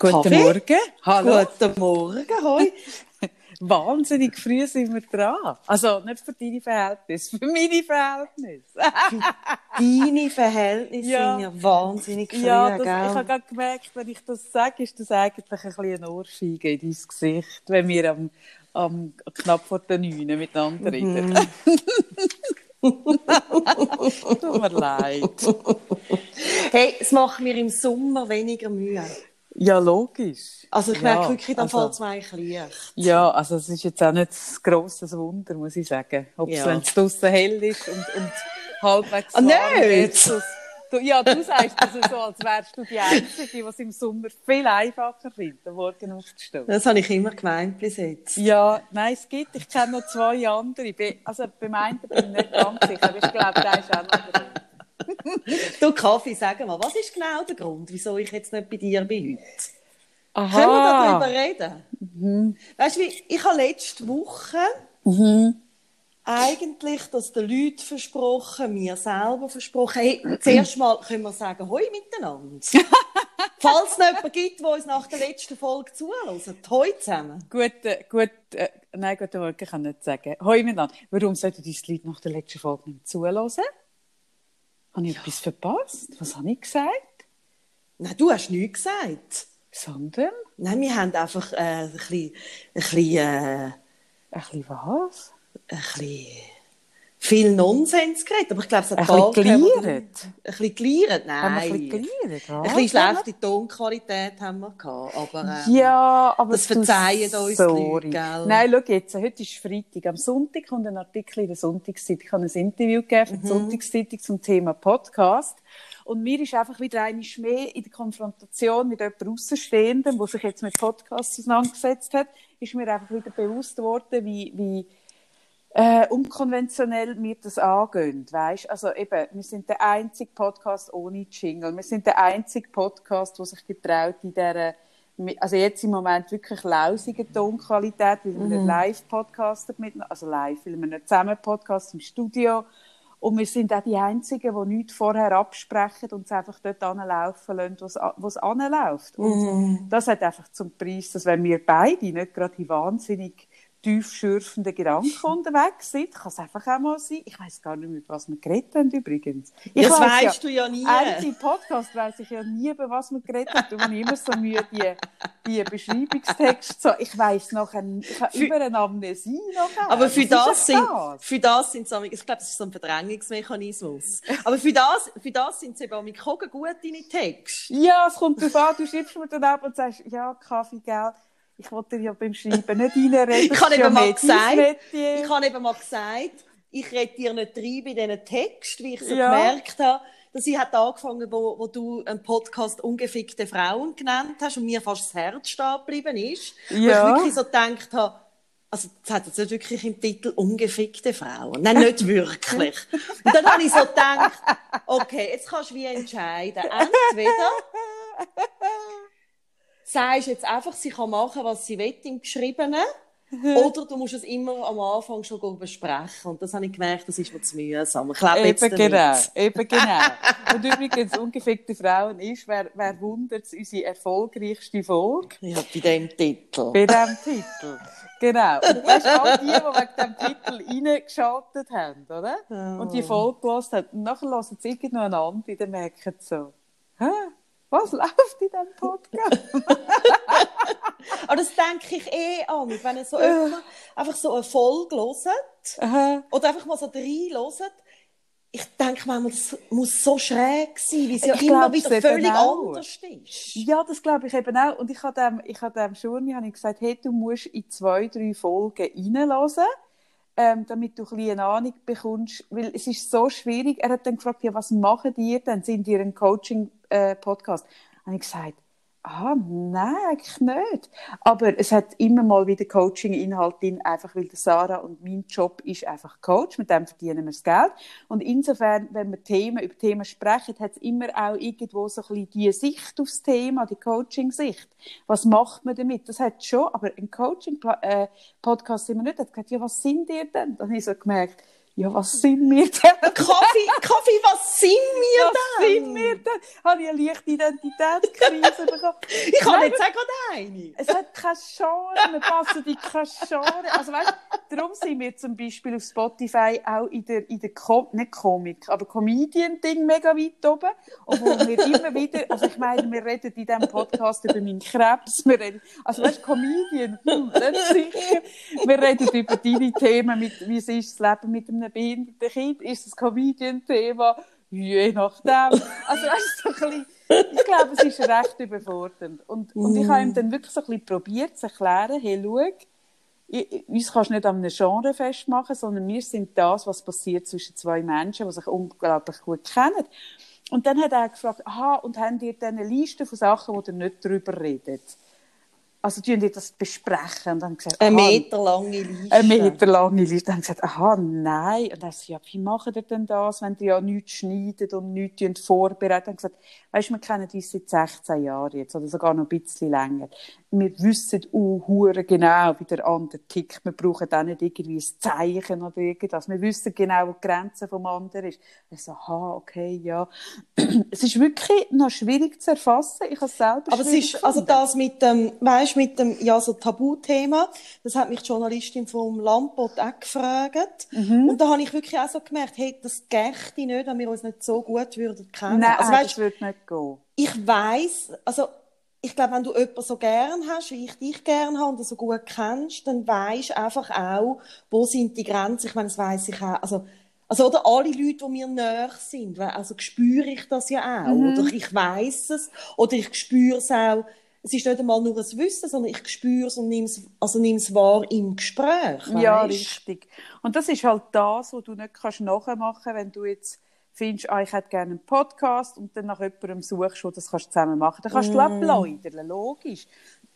Guten Kaffee? Morgen. Hallo. Guten Morgen, hoi. Wahnsinnig früh sind wir dran. Also nicht für deine Verhältnisse, für meine Verhältnisse. Deine Verhältnisse Ja. sind ja wahnsinnig früh, ja, das, ich habe gerade gemerkt, wenn ich das sage, ist das eigentlich ein bisschen eine Ohrfeige in dein Gesicht, wenn wir am, am knapp vor der Neun miteinander reden. Tut mir leid. Hey, es macht mir im Sommer weniger Mühe. Ja, logisch. Also ich Ja, merke wirklich, dann also- fällt es mir eigentlich leicht. Ja, also es ist jetzt auch nicht ein grosses Wunder, muss ich sagen. Ob es, Ja. wenn es draussen hell ist und, und halbwegs Ah, warm nicht? versus- Du, ja, du sagst das so, als wärst du die Einzige, die es im Sommer viel einfacher findet, am Morgen aufzustehen. Das habe ich immer gemeint bis jetzt. Ja, nein, es gibt, ich kenne noch zwei andere. Also beim einen bin ich nicht ganz sicher, aber ich glaube, der ist auch noch drin. Du Kaffee, sag mal, was ist genau der Grund, wieso ich jetzt nicht bei dir bin heute? Aha. Können wir darüber reden? Weißt du, ich habe letzte Woche eigentlich das den Leuten versprochen, mir selber versprochen. Hey, zuerst mal können wir sagen, hoi miteinander. Falls es noch jemanden gibt, der uns nach der letzten Folge zuhört, hoi zusammen. Gut, äh, gut, äh, nein, guten Morgen, ich kann nicht sagen. Hoi miteinander. Warum sollten uns die Leute nach der letzten Folge nicht zuhören? Habe ich etwas verpasst? Was habe ich gesagt? Nein, du hast nichts gesagt. Sondern, Nein, wir haben einfach äh, ein bisschen, ein bisschen, äh, ein bisschen was? ein bisschen viel Nonsens geredet. Aber ich glaube, es hat Ein bisschen geliert? Ein bisschen geliert? Nein. Haben wir ein bisschen geliert? Ein was? bisschen schlechte Tonqualität haben wir gehabt, aber ähm, Ja, aber das verzeihen uns sorry. Leute, gell? Nein, schau jetzt, heute ist Freitag. Am Sonntag kommt ein Artikel in der Sonntagszeitung. Ich habe ein Interview gegeben für die Mhm. Sonntagszeitung zum Thema Podcast. Und mir ist einfach wieder eine mehr in der Konfrontation mit jemandem Außenstehendem, der sich jetzt mit Podcasts auseinandergesetzt hat, ist mir einfach wieder bewusst worden, wie, wie äh, unkonventionell wir das angehen, weißt? Also eben, wir sind der einzige Podcast ohne Jingle. Wir sind der einzige Podcast, der sich getraut in dieser, also jetzt im Moment wirklich lausigen Tonqualität, weil wir nicht live podcasten mit, also live, weil wir nicht zusammen podcasten im Studio. Und wir sind auch die Einzigen, die nichts vorher absprechen und es einfach dort anlaufen lassen, wo es anläuft. Und das hat einfach zum Preis, dass wenn wir beide nicht gerade die wahnsinnig tiefschürfenden Gedanken unterwegs sind, kann es einfach auch mal sein. Ich weiß gar nicht mehr, über was wir geredet haben übrigens. Ich Das weiss weisst du ja nie. Eigentlich im Podcast weiss ich ja nie, über was wir geredet haben. Hast immer so Mühe, die, die Beschreibungstexte. So, ich weiss nachher, ich habe über eine Amnesie noch. Aber für das, ist sind, das? für das sind es, ich glaube, das ist so ein Verdrängungsmechanismus. Aber für das, für das sind sie eben mit Kogen gut deine Texte. Ja, es kommt darauf an, du schreibst mir dann ab und sagst, ja, Kaffee, gell, ich wollte dir ja beim Schreiben nicht reinreden. Ich habe eben ja mal gesagt, ich habe eben mal gesagt, ich rede dir nicht rein bei diesen Texten, wie ich so Ja. gemerkt habe, dass ich hat angefangen, wo, wo du einen Podcast «Ungefickte Frauen» genannt hast und mir fast das Herz stehen geblieben ist. Ja. ich wirklich so gedacht habe, also, das hat jetzt nicht wirklich im Titel «Ungefickte Frauen». Nein, nicht wirklich. Und dann habe ich so gedacht, okay, jetzt kannst du wie entscheiden. Entweder sagst jetzt einfach, sie kann machen, was sie will im Geschriebenen. Oder du musst es immer am Anfang schon besprechen. Und das habe ich gemerkt, das ist mir zu mühsam. Ich glaube Eben damit. genau, eben genau. Und übrigens, ungefickte Frauen ist, wer, wer wundert es, unsere erfolgreichste Folge Ja, bei dem Titel. bei diesem Titel. Genau. Und weißt du, all die, die wegen diesem Titel reingeschaltet haben, oder? Und die Folge gehört haben, und nachher hören sie irgendeinen anderen, die dann merken so, hä? Was läuft in diesem Podcast? Aber das denke ich eh an, wenn ihr so einfach so eine Folge hört, oder einfach mal so reinhört, ich denke manchmal, das muss so schräg sein, weil es ja Ich immer wieder völlig auch. anders ist. Ja, das glaube ich eben auch. Und ich habe dem, ich habe dem Schurni habe ich gesagt, hey, du musst in zwei, drei Folgen reinhören, ähm, damit du ein bisschen eine Ahnung bekommst, weil es ist so schwierig. Er hat dann gefragt, ja, was machen die denn? Sind die ein Coaching-Podcast? habe ich gesagt, ah, nein, eigentlich nicht. Aber es hat immer mal wieder Coaching-Inhalt drin, einfach weil Sarah und mein Job ist einfach Coach, mit dem verdienen wir das Geld. Und insofern, wenn wir Themen, über Themen sprechen, hat es immer auch irgendwo so ein bisschen die Sicht aufs Thema, die Coaching-Sicht. Was macht man damit? Das hat schon, aber ein Coaching-Podcast sind wir nicht. Er hat gesagt, ja, was sind ihr denn? Dann habe ich so gemerkt, ja, was sind wir denn? Kaffee, Kaffee, was sind wir was denn? sind wir denn? Habe ich eine leichte Identitätskrise bekommen? Ich jetzt auch gerade eine. Es hat keine Genre, wir passen in keine Genre. Also weißt, darum sind wir zum Beispiel auf Spotify auch in der, in der Com nicht Komik, aber Comedian-Ding mega weit oben. Obwohl wir immer wieder, also ich meine, wir reden in diesem Podcast über meinen Krebs, wir reden, also weißt, Comedian, hm, nicht sicher. Wir reden über deine Themen, mit, wie es ist, das Leben mit einem behinderten Kind, ist das Comedian-Thema, je nachdem. Also weißt, so ein bisschen, ich glaube, es ist recht überfordernd. Und, und ich habe ihm dann wirklich so ein bisschen probiert zu erklären, hey, schau, ich- uns kannst du nicht an einem Genre festmachen, sondern wir sind das, was passiert zwischen zwei Menschen, die sich unglaublich gut kennen. Und dann hat er gefragt, aha, und habt ihr dann eine Liste von Sachen, wo ihr nicht darüber redet? Also, ihr das besprechen? Und dann gesagt, Eine meterlange Liste. eine meterlange Liste. Dann haben sie gesagt, aha, nein. Und dann so, ja, wie macht ihr denn das, wenn ihr ja nichts schneidet und nichts vorbereitet? Dann gesagt, weisst, wir kennen uns seit 16 Jahren jetzt, oder sogar noch ein bisschen länger. Wir wissen hure genau, wie der andere tickt. Wir brauchen auch nicht irgendwie ein Zeichen oder irgendwas. Wir wissen genau, wo die Grenze vom anderen ist. Ich so, aha, okay, ja. es ist wirklich noch schwierig zu erfassen. Ich habe es selber Aber es ist, also das mit dem, weisst, mit dem, ja, so Tabuthema, das hat mich die Journalistin vom Lampot auch gefragt. Mhm. Und da habe ich wirklich auch so gemerkt, hey, das gächte nicht, wenn wir uns nicht so gut würden kennen. Nein, also, das weisst, würde nicht gehen. ich weiss, also, ich glaube, wenn du jemanden so gern hast, wie ich dich gern habe und so gut kennst, dann weisst du einfach auch, wo sind die Grenzen. Ich meine, das weiss ich auch. Also, also, oder alle Leute, die mir näher sind, also spüre ich das ja auch. Mhm. Oder ich weiss es. Oder ich spüre es auch. Es ist nicht einmal nur ein Wissen, sondern ich spüre es und nehme es, also nehme es wahr im Gespräch. Ja, weisst? richtig. Und das ist halt das, was du nicht kannst nachmachen wenn du jetzt findest, ah, ich hätte gerne einen Podcast und dann nach jemandem suchst, der das kannst du zusammen machen. Dann kannst du abläudern, logisch.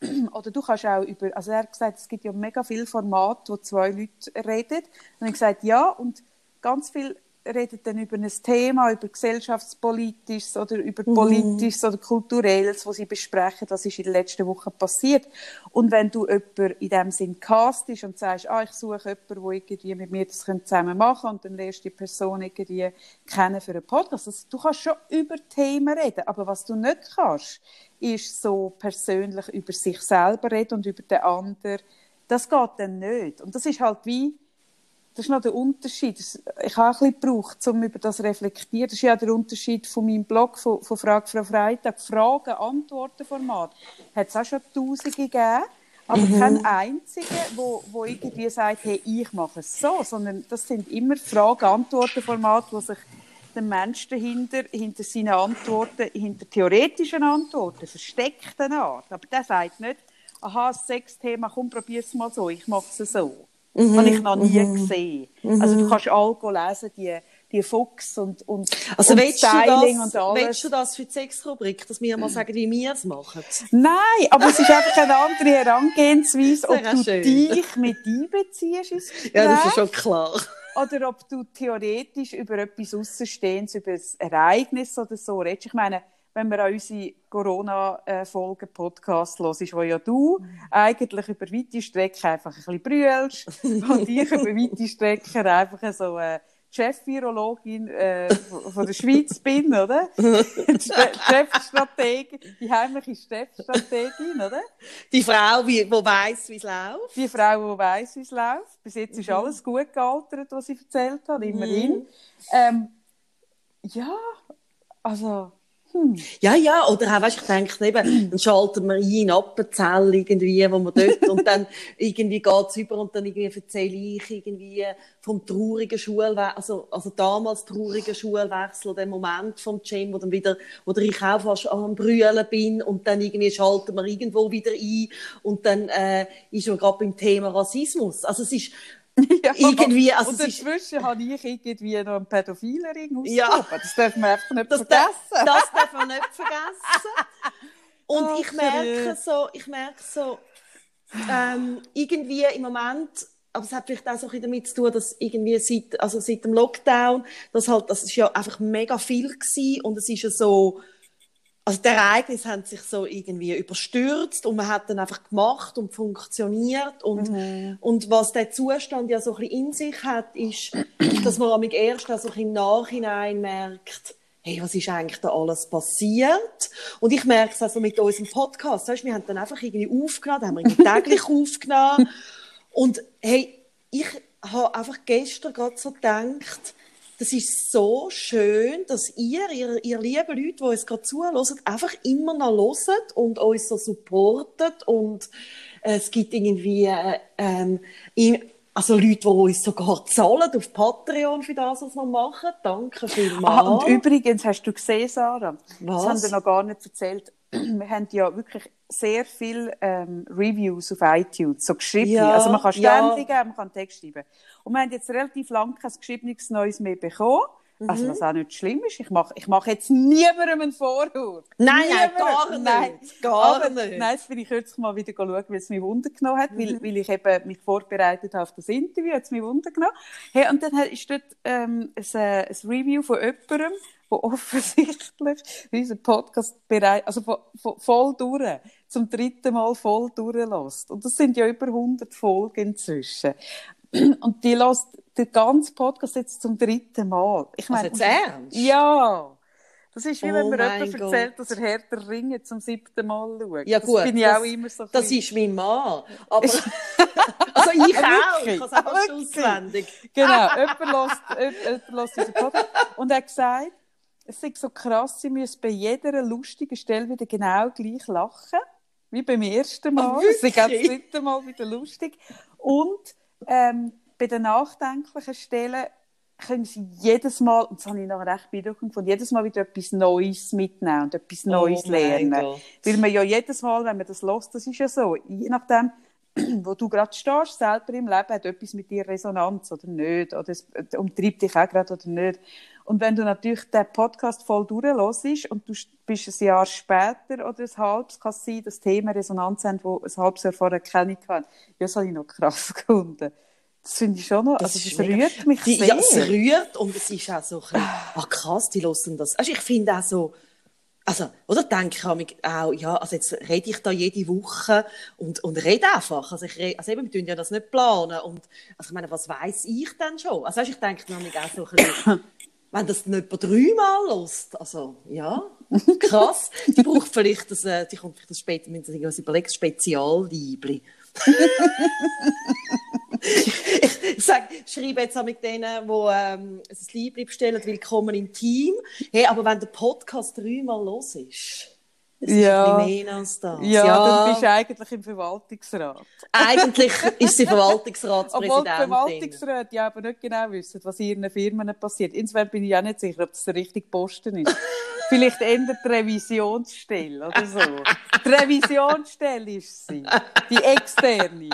Oder du kannst auch über, also er hat gesagt, es gibt ja mega viele Formate, wo zwei Leute reden. Und ich gesagt, ja, und ganz viel reden dann über ein Thema, über gesellschaftspolitisches oder über politisches oder kulturelles, was sie besprechen, was ist in den letzten Wochen passiert. Und wenn du jemanden in dem Sinn castest und sagst, ah, ich suche jemanden, der irgendwie mit mir das zusammen machen kann und dann lernst du die Person irgendwie kennen für einen Podcast. Also, du kannst schon über Themen reden, aber was du nicht kannst, ist so persönlich über sich selber reden und über den anderen. Das geht dann nicht. Und das ist halt wie, das ist noch der Unterschied. Ich habe auch ein bisschen gebraucht, um über das zu reflektieren. Das ist ja der Unterschied von meinem Blog, von, von Frage Frau Freitag. Fragen-Antworten-Format. Hat es auch schon Tausende gegeben. Aber kein einziger, wo, wo irgendwie sagt, hey, ich mache es so. Sondern das sind immer Fragen-Antworten-Formate, wo sich der Mensch dahinter, hinter seinen Antworten, hinter theoretischen Antworten, versteckten Art. Aber der sagt nicht, aha, das Sexthema, komm, probier's mal so, ich mache es so. Mhm, Habe ich noch nie gesehen. Also du kannst all go lesen, die, die Fuchs und, und, Also, und Styling das, und alles. willst du das für die Sexrubrik, dass wir mal sagen, wie wir es machen? Nein, aber es ist einfach eine andere Herangehensweise, ob du schön. dich mit einbeziehst ins. Ja, das ist schon klar. Oder ob du theoretisch über etwas Aussenstehendes, über ein Ereignis oder so redest. Ich meine, wenn man an unsere Corona-Folgen-Podcast hört, wo ja du eigentlich über weite Strecken einfach ein bisschen brüllst und ich über weite Strecken einfach so eine Chef-Virologin äh, von der Schweiz bin, oder? Chefstrategin, die heimliche Chefstrategin, oder? Die Frau, die, weiss, wie es läuft. Die Frau, die weiss, wie es läuft. Bis jetzt ist alles gut gealtert, was sie erzählt hat, immerhin. Ähm, ja, also, hm. Ja, ja, oder auch, weißt, ich denke eben, dann schalten wir ein in Appenzell irgendwie, wo wir dort, und dann irgendwie geht's über und dann irgendwie erzähle ich irgendwie vom traurigen Schulwechsel, also, also damals traurigen Schulwechsel, den Moment vom Gym, wo dann wieder, oder ich auch fast am Brüllen bin und dann irgendwie schalten wir irgendwo wieder ein und dann, äh, ist man gerade beim Thema Rassismus. Also es ist, Ja. Irgendwie, also und es ist- dazwischen habe ich irgendwie noch einen Pädophilenring Ja. ausgehoben. Das darf man einfach nicht Das, vergessen. darf, das darf man nicht vergessen. Und Ach, ich merke so, ich merke so, ähm, irgendwie im Moment, aber es hat vielleicht auch so ein bisschen damit zu tun, dass irgendwie seit, also seit dem Lockdown, das halt, das ist ja einfach mega viel gewesen und es ist ja so, also die Ereignisse haben sich so irgendwie überstürzt und man hat dann einfach gemacht und funktioniert und, Mhm. und was der Zustand ja so ein bisschen in sich hat, ist, dass man am erst auch so im Nachhinein merkt, hey, was ist eigentlich da alles passiert? Und ich merke es also mit unserem Podcast, weißt, wir haben dann einfach irgendwie aufgenommen, haben wir irgendwie täglich aufgenommen und hey, ich habe einfach gestern gerade so gedacht, das ist so schön, dass ihr, ihr, ihr lieben Leute, die uns gerade zuhören, einfach immer noch hört und uns so supportet und äh, es gibt irgendwie äh, ähm, also Leute, die uns sogar zahlen auf Patreon für das, was wir machen. Danke vielmals. Ah, und übrigens, hast du gesehen, Sarah? Was? Das haben wir noch gar nicht erzählt. Wir haben ja wirklich sehr viele ähm, Reviews auf iTunes, so geschrieben. Ja, also man kann ja. Sterne geben, man kann Text schreiben. Und wir haben jetzt relativ lange kein geschriebenes Neues mehr bekommen. Mhm. Also was auch nicht schlimm ist. Ich mache ich mach jetzt niemandem einen Vorwurf. Nein, nein, gar nicht. Nein. Gar Aber, nicht. Mhm. Nein, jetzt bin ich kürzlich mal wieder schauen, wie es mich Wunder genommen hat, weil, weil ich eben mich vorbereitet habe auf das Interview, hat es mich Wunder genommen. Hey, und dann ist dort ähm, ein, äh, ein Review von jemandem, der offensichtlich unseren Podcast bereit, also vo- vo- voll durch, zum dritten Mal voll durchlässt. Und das sind ja über 100 Folgen inzwischen. Und die lässt den ganzen Podcast jetzt zum dritten Mal. Ich Also meine, jetzt ernst? ja. Das ist wie Oh wenn mir jemand erzählt, dass er härter Ringe zum siebten Mal schaut. Ja, gut. Das bin ich das, auch immer so. Das ist mein Mann. Aber, also ich auch. Ich kann es einfach Wirklich? auswendig. Genau, jemand lässt, unseren Podcast. Und er hat gesagt, es ist so krass, sie müssen bei jeder lustigen Stelle wieder genau gleich lachen. Wie beim ersten Mal. Ah, Es ist das dritte Mal wieder lustig. Und ähm, bei den nachdenklichen Stellen können sie jedes Mal, und das habe ich noch recht beeindruckend gefunden, jedes Mal wieder etwas Neues mitnehmen und etwas Neues Oh lernen. Weil man ja jedes Mal, wenn man das lässt, das ist ja so, je nachdem, wo du gerade stehst, selber im Leben, hat etwas mit dir Resonanz oder nicht, oder es äh, umtreibt dich auch gerade oder nicht. Und wenn du natürlich den Podcast voll durchlässt und du bist ein Jahr später oder ein halbes, kann es sein, dass Themen Resonanz haben, die ein halbes Jahr vorher keine hatten. Ja, das habe ich noch krass gefunden. Das finde ich schon noch, also das ist mega- rührt mich die, sehr. Ja, es rührt und es ist auch so ein ah krass, die hören das. Also ich finde auch so, also, oder denke ich auch, ja, also jetzt rede ich da jede Woche und, und rede einfach. Also ich rede, also eben, wir tun ja das nicht planen und, also ich meine, was weiss ich denn schon? Also weißt, ich denke nämlich auch so ein bisschen, wenn das etwa dreimal lässt, also, ja, krass. Die braucht vielleicht das, äh, die kommt vielleicht das später, wenn sie irgendwas überlegt, Spezialliebli. ich sag, schreibe jetzt auch mit denen, die ähm, ein Liebling bestellen, willkommen im Team. Hey, aber wenn der Podcast dreimal los ist, ist Ja. ein bisschen mehr als das. ja, dann bist du eigentlich im Verwaltungsrat. Eigentlich ist sie Obwohl die Verwaltungsratspräsidentin. Verwaltungsräte ja aber nicht genau wissen, was in ihren Firmen passiert. Insofern bin ich auch nicht sicher, ob das der richtige Posten ist. Vielleicht eher die Revisionsstelle oder so. Die Revisionsstelle ist sie. Die externe.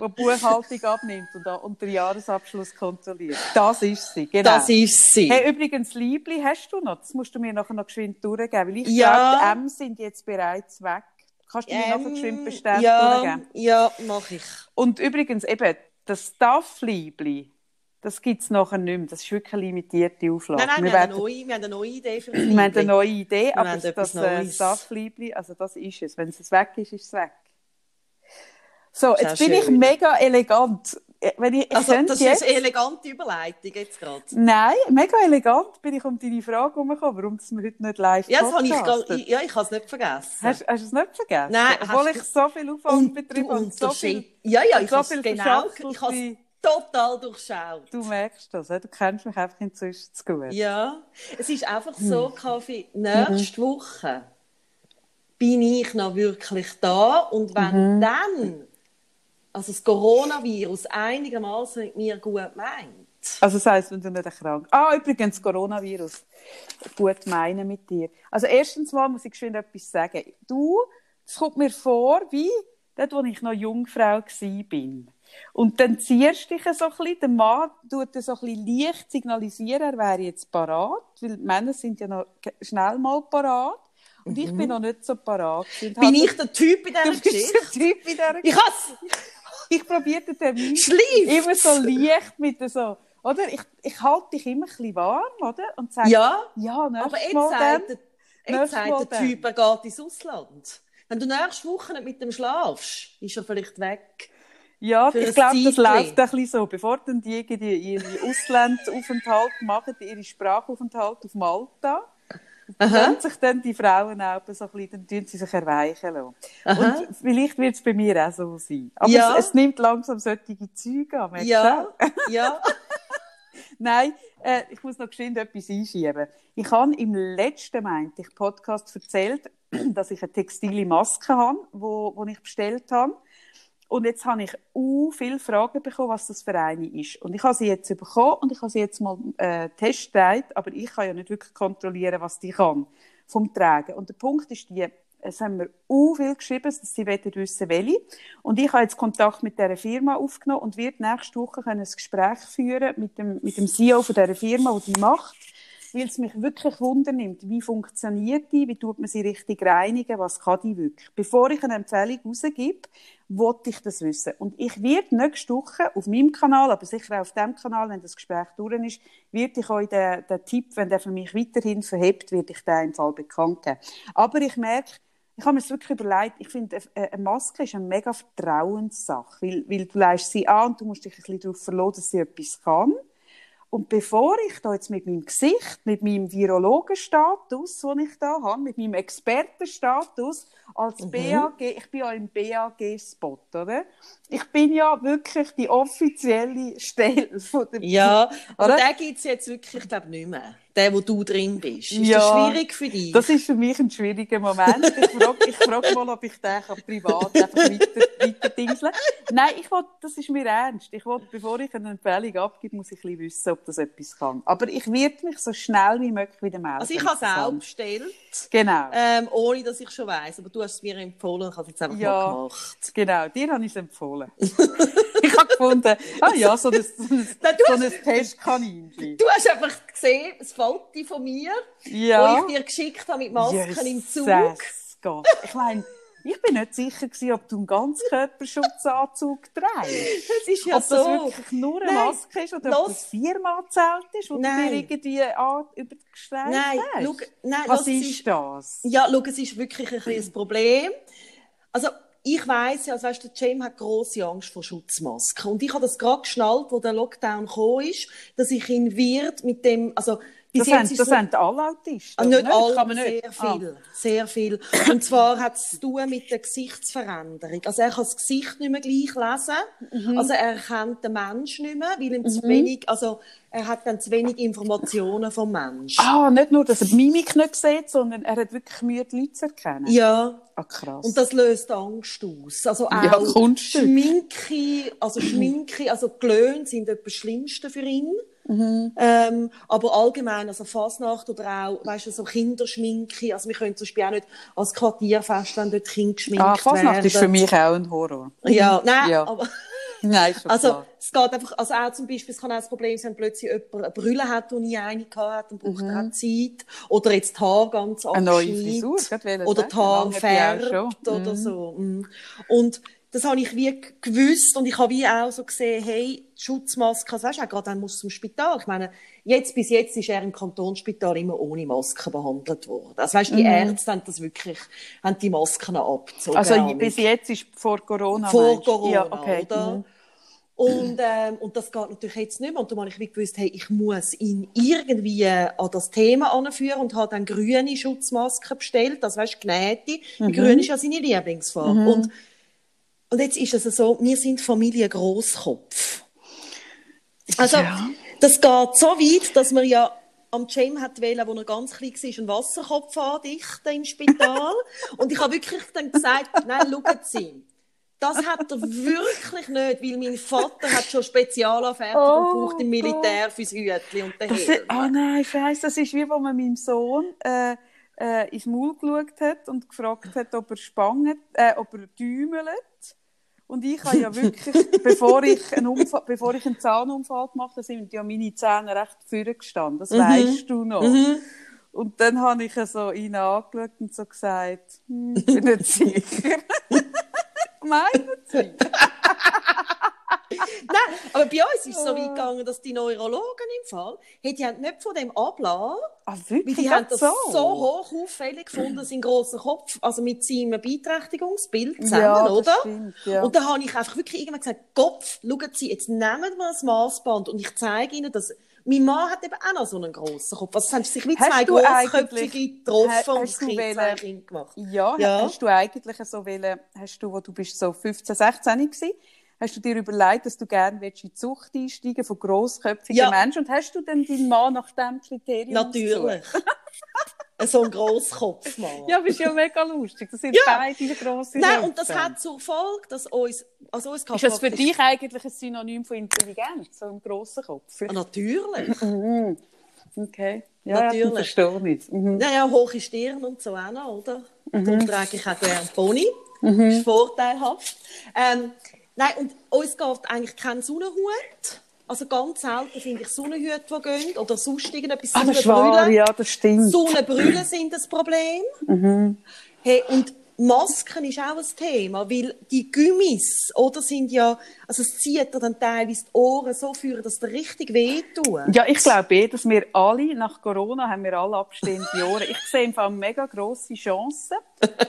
Die Buchhaltung abnimmt und, und den Jahresabschluss kontrolliert. Das ist sie, genau. Das ist sie. Hey, übrigens, Liebli, hast du noch? Das musst du mir nachher noch geschwind durchgeben. Weil ich Ja. glaube, die M sind jetzt bereits weg. Kannst du mir nachher geschwind bestätigt ja, durchgeben? ja, mache ich. Und übrigens eben, das Staff-Liebli, das gibt es nachher nicht mehr. Das ist wirklich eine limitierte Auflage. Nein, nein, wir, wir, haben eine werden, neue, wir haben eine neue Idee für das wir haben eine neue Idee, aber haben das, das äh. Staff-Liebli, also das ist es. Wenn es weg ist, ist es weg. So, jetzt bin ich schön. mega elegant. Äh, Wenn ich, ich Also, das jetzt, ist eine elegante Überleitung jetzt gerade. Nein, mega elegant bin ich um deine Frage herumgekommen, warum das wir heute nicht live Ja, das habe ich, gar- ja, ich habe es nicht vergessen. Hast, hast du es nicht vergessen? Nein, Obwohl ich so viel Aufwand betrieben habe und so viel... Ja, ja, ich so habe es genau, ich habe es total durchschaut. Du merkst das, du kennst mich einfach inzwischen zu gut. Ja, es ist einfach so, Hm. Kaffee, nächste Woche bin ich noch wirklich da und wenn Mhm. dann, also das Coronavirus einigermaßen mit mir gut meint, Also das heisst, wenn du nicht krank Ah, übrigens, Coronavirus. Gut meinen mit dir. Also erstens mal muss ich geschwind etwas sagen. Du, es kommt mir vor, wie dort, wo ich noch Jungfrau bin. Und dann ziehst du dich so ein bisschen, der Mann tut dir so ein bisschen leicht signalisieren, er wäre jetzt parat, weil Männer sind ja noch schnell mal parat. Und ich bin noch nicht so parat. bin ich der Typ in dieser Geschichte? der Typ in dieser Ich has ich probiere den Termin Schleif. immer so leicht mit so, oder? Ich, ich halte dich immer ein bisschen warm, oder? Und sage, Ja, ja, aber jetzt dann. sagt der, Jetzt sagt der Typ, er geht ins Ausland. Wenn du nächste Woche nicht mit dem schlafst, ist er vielleicht weg. Ja, ich glaube, das läuft ein bisschen so. Bevor dann die ihre Auslandsaufenthalt machen, ihre Sprachaufenthalt auf Malta, dann sich dann die Frauen auch so ein bisschen, dann tun sie sich erweichen lassen. Aha. Und vielleicht wird es bei mir auch so sein. Aber ja. es, es, nimmt langsam solche Züge an. Ja, ja. Nein, äh, ich muss noch geschwind etwas einschieben. Ich habe im letzten, meinte ich, Podcast erzählt, dass ich eine textile Maske habe, wo, wo ich bestellt habe. Und jetzt habe ich u viele Fragen bekommen, was das für eine ist. Und ich habe sie jetzt bekommen und ich habe sie jetzt mal äh, testet, aber ich kann ja nicht wirklich kontrollieren, was die kann vom Tragen. Und der Punkt ist die, es haben mir u viel geschrieben, dass sie wissen welche. Und ich habe jetzt Kontakt mit dieser Firma aufgenommen und werde nächste Woche ein Gespräch führen mit dem, mit dem CEO von dieser Firma, die die macht weil es mich wirklich wundernimmt, wie funktioniert die, wie tut man sie richtig reinigen, was kann die wirklich. Bevor ich eine Empfehlung rausgebe, wollte ich das wissen. Und ich werde nächste Woche auf meinem Kanal, aber sicher auch auf dem Kanal, wenn das Gespräch durch ist, werde ich euch den, den Tipp, wenn der für mich weiterhin verhebt, werde ich den im Fall bekannt geben. Aber ich merke, ich habe mir wirklich überlegt, ich finde, eine Maske ist eine mega Vertrauenssache, weil, weil du leist sie an und du musst dich ein bisschen darauf verlassen, dass sie etwas kann. Und bevor ich da jetzt mit meinem Gesicht, mit meinem Virologenstatus, den ich da habe, mit meinem Expertenstatus als mhm. BAG, ich bin ja im BAG-Spot, oder? Ich bin ja wirklich die offizielle Stelle von der... Ja, aber den gibt es jetzt wirklich, ich glaube nicht mehr der, wo du drin bist. Ist ja, das schwierig für dich? Das ist für mich ein schwieriger Moment. Ich frage, ich frage mal, ob ich den privat einfach weiter, weiter dingseln Nein, ich will, das ist mir ernst. Ich will, bevor ich eine Empfehlung abgebe, muss ich ein wissen, ob das etwas kann. Aber ich werde mich so schnell wie möglich wieder melden. Also ich habe es auch bestellt. Genau. Ähm, ohne, dass ich schon weiss. Aber du hast es mir empfohlen und ich habe es jetzt einfach ja, mal gemacht. Genau, dir habe ich es empfohlen. ich habe gefunden, ah ja, so ein, so ein, so ein Testkaninchen. Du hast einfach gesehen, das Foto von mir, ja. wo ich dir geschickt habe mit Masken yes, im Zug. Gott. Ich meine, ich bin nicht sicher gewesen, ob du einen Ganzkörperschutzanzug trägst. Das ist ja ob so. Ob das wirklich nur eine Nein, Maske ist oder los. ob das viermal zählt ist, wo Nein. du dir irgendwie an, über die Gesträuche Nein, hast. Schau, Nein, Was ist, ist das? Ja, schau, es ist wirklich ein, ein Problem. Also, ich weiss ja, also weißt du, James hat grosse Angst vor Schutzmasken. Und ich habe das gerade geschnallt, wo der Lockdown gekommen ist, dass ich ihn wird mit dem, also, das, haben, das so, haben alle Autisten? Ah, nicht alle, kann man nicht. sehr viel. Ah. Sehr viel. Und zwar hat es zu tun mit der Gesichtsveränderung. Also er kann das Gesicht nicht mehr gleich lesen. Mhm. Also er kennt den Menschen nicht mehr, weil ihm mhm. zu wenig, also er hat dann zu wenig Informationen vom Menschen. Ah, nicht nur, dass er die Mimik nicht sieht, sondern er hat wirklich Mühe, die Leute zu erkennen. Ja. Ah, krass. Und das löst Angst aus. Also auch ja, Schminke, also Schminke, also Glöhn sind etwas Schlimmste für ihn. Mhm. Ähm, aber allgemein, also Fasnacht oder auch, weißt du, so Kinderschminke, also wir können zum Beispiel auch nicht als Quartierfest, wenn dort Kinder geschminkt ah, Fasnacht werden. ist für mich auch ein Horror. Ja, nein, ja. aber... Nein, ist also, klar. es geht einfach, also auch zum Beispiel, es kann auch das Problem sein, wenn plötzlich jemand eine Brille hat, die nie eine hat, dann braucht mhm. er auch Zeit. Oder jetzt die Haare ganz abschneidet. Eine neue Frisur, Oder die Haare färbt oder mhm. so. Mhm. Und das habe ich wie gewusst und ich habe wie auch so gesehen, hey, Schutzmaske, also weißt du, auch gerade dann muss zum Spital. Ich meine, jetzt, bis jetzt ist er im Kantonsspital immer ohne Maske behandelt worden. Also weißt, die mhm. Ärzte haben das wirklich, haben die Masken abgezogen. Also bis jetzt ist vor Corona? Vor Corona, ja, okay. oder? Mhm. Und, ähm, und das geht natürlich jetzt nicht mehr. Und da habe ich wie gewusst, hey, ich muss ihn irgendwie an das Thema anführen und habe dann grüne Schutzmasken bestellt. Das weißt, genähte. Mhm. Die grüne ist ja seine Lieblingsfarbe. Mhm. Und und jetzt ist es so, wir sind Familie Grosskopf. Also, ja. das geht so weit, dass man ja am James hat wählen, wo er ganz klein war, einen Wasserkopf andichten im Spital. und ich habe wirklich dann gesagt, nein, schauen Sie. Das hat er wirklich nicht, weil mein Vater hat schon Spezialanfertigung oh, gebraucht im Militär Gott. fürs Hütli und den das ist, Oh nein, scheiße, das ist wie, wo man meinem Sohn äh, äh, ins Maul geschaut hat und gefragt hat, ob er spanget, äh, ob er däumelt. Und ich habe ja wirklich, bevor ich einen, Unfall, bevor ich einen Zahnunfall gemacht habe, sind ja meine Zähne recht vorne gestanden. Das mhm. weißt du noch. Mhm. Und dann habe ich so ihn angeschaut und so gesagt, hm, ich bin nicht sicher. Meinen Sie? Nein, aber bei uns ist es so weit gegangen, dass die Neurologen im Fall, hey, die haben nicht von dem ablassen, Ah, weil wirklich? die haben das so, hoch auffällig gefunden, sein grosser Kopf, also mit seinem Beeinträchtigungsbild zusammen, Ja, das oder? stimmt, ja. Und da habe ich einfach wirklich irgendwann gesagt, Kopf, schauen Sie, jetzt nehmen wir ein Maßband und ich zeige Ihnen, dass mein Mann hat eben auch noch so einen grossen Kopf. Also es haben sich wie Hast zwei du grossköpfige getroffen und das Kind wollen- gemacht. Ja, Ja. hast du eigentlich so wollen, hast du, wo du bist so 15, 16 gewesen, hast du dir überlegt, dass du gerne in die Zucht einsteigen von grossköpfigen Ja. Menschen und hast du dann deinen Mann nach dem Kriterium Natürlich. so ein Grosskopf, Mann. Ja, aber ist ja mega lustig. Das sind Ja. beide grosse Nein, und das hat zur Folge, dass uns, also uns Ist das für dich eigentlich ein Synonym von Intelligenz, so im grossen Kopf? Ah, Natürlich. Mhm. Okay. Ja, Natürlich. ich verstehe es. Mhm. Naja, hohe Stirn und so auch noch, oder? Darum trage ich auch gerne Pony. Das ist vorteilhaft. Ähm, nein, und uns geht eigentlich kein Sonnenhut. Also ganz selten finde ich Sonnenhüte, die gehen. Oder sonst irgendetwas. Ah, das ja, das stimmt. Sonnenbrille sind das Problem. Hey, und Masken ist auch ein Thema, weil die Gummis, oder, sind ja, also es zieht dir dann teilweise die Ohren so führen, dass dir richtig wehtun. Ja, ich glaube eh, dass wir alle, nach Corona haben wir alle abstehende Ohren. Ich sehe im Fall mega grosse Chancen,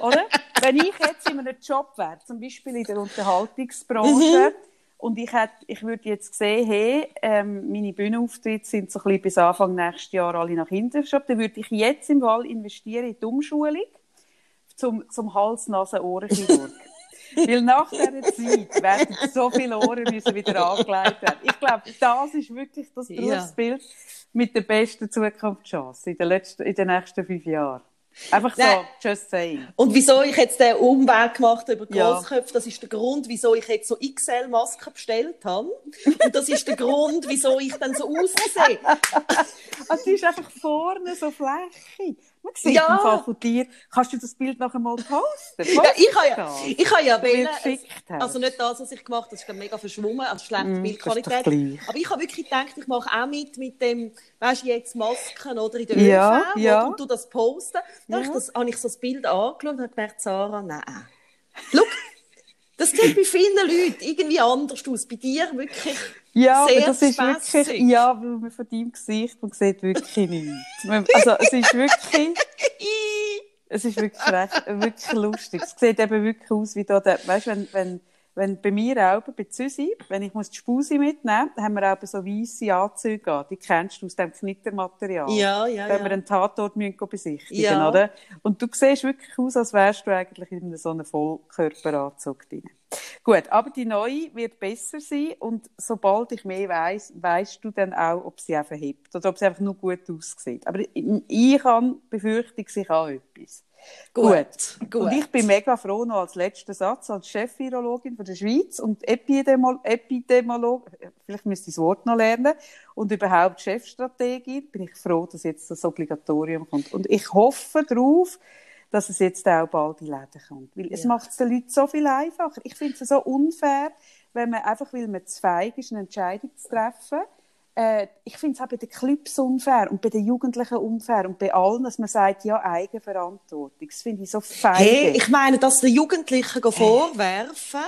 oder? Wenn ich jetzt in einem Job wäre, zum Beispiel in der Unterhaltungsbranche, und ich, hätte, ich würde jetzt sehen, hey, ähm, meine Bühnenauftritte sind so ein bisschen bis Anfang nächstes Jahr alle nach hinten geschoben, dann würde ich jetzt im Fall investieren in die Umschulung zum, zum Hals-Nasen-Ohrenchirurg. Weil nach dieser Zeit werden so viele Ohren müssen wieder angelegt werden. Ich glaube, das ist wirklich das Ja. Berufsbild mit der besten Zukunftschance in den, letzten, in den nächsten fünf Jahren. Einfach so, Nein. just saying. Und wieso ich jetzt den Umweg gemacht über die Ja. Das ist der Grund, wieso ich jetzt so XL-Masken bestellt habe. Und das ist der Grund, wieso ich dann so aussehe. Also, die ist einfach vorne so flächig. Sieht Ja. im Fall von dir. Kannst du das Bild noch einmal posten? Ja, ich habe ja, ich habe ja geschickt hast. also nicht das, was ich gemacht habe, das ist mega verschwommen, also schlechte Mm, Bildqualität. Aber ich habe wirklich gedacht, ich mache auch mit, mit dem, weißt du, jetzt Masken oder in der Ja, ÖV ja. und du das posten. Dann habe Ja. ich, das, habe ich so das Bild angeschaut und habe gedacht, Sarah, nein. Schau, das sieht bei vielen Leuten irgendwie anders aus. Bei dir wirklich Ja, sehr aber das ist wirklich, ja, weil man von deinem Gesicht, man sieht wirklich nichts. Also, es ist wirklich, es ist wirklich recht, wirklich lustig. Es sieht eben wirklich aus wie da, der, weißt, wenn, wenn, wenn bei mir auch, bei Züsi, wenn ich muss die Spuse mitnehmen, haben wir auch so weisse Anzüge an. Die kennst du aus dem Knittermaterial. Ja, ja, Wenn ja. wir einen Tatort müssen besichtigen, Ja. oder? Und du siehst wirklich aus, als wärst du eigentlich in so einem Vollkörperanzug drin. Gut, aber die neue wird besser sein und sobald ich mehr weiss, weisst du dann auch, ob sie einfach hebt oder ob sie einfach nur gut aussieht. Aber ich, ich habe Befürchtung, sie kann etwas. Gut, gut. Und ich bin mega froh, noch als letzten Satz, als Chef-Virologin von der Schweiz und Epidemol Epidemiolog, vielleicht müsste ich das Wort noch lernen, und überhaupt Chefstrategin, bin ich froh, dass jetzt das Obligatorium kommt. Und ich hoffe darauf, dass es jetzt auch bald in die Läden kommt. Weil es Ja. macht es den Leuten so viel einfacher. Ich finde es so unfair, wenn man einfach, weil man zu feig ist, eine Entscheidung zu treffen, äh, ich finde es auch bei den Clubs unfair und bei den Jugendlichen unfair und bei allen, dass man sagt, ja, Eigenverantwortung. Das finde ich so feige. Hey, ich meine, dass den Jugendlichen go vorwerfen,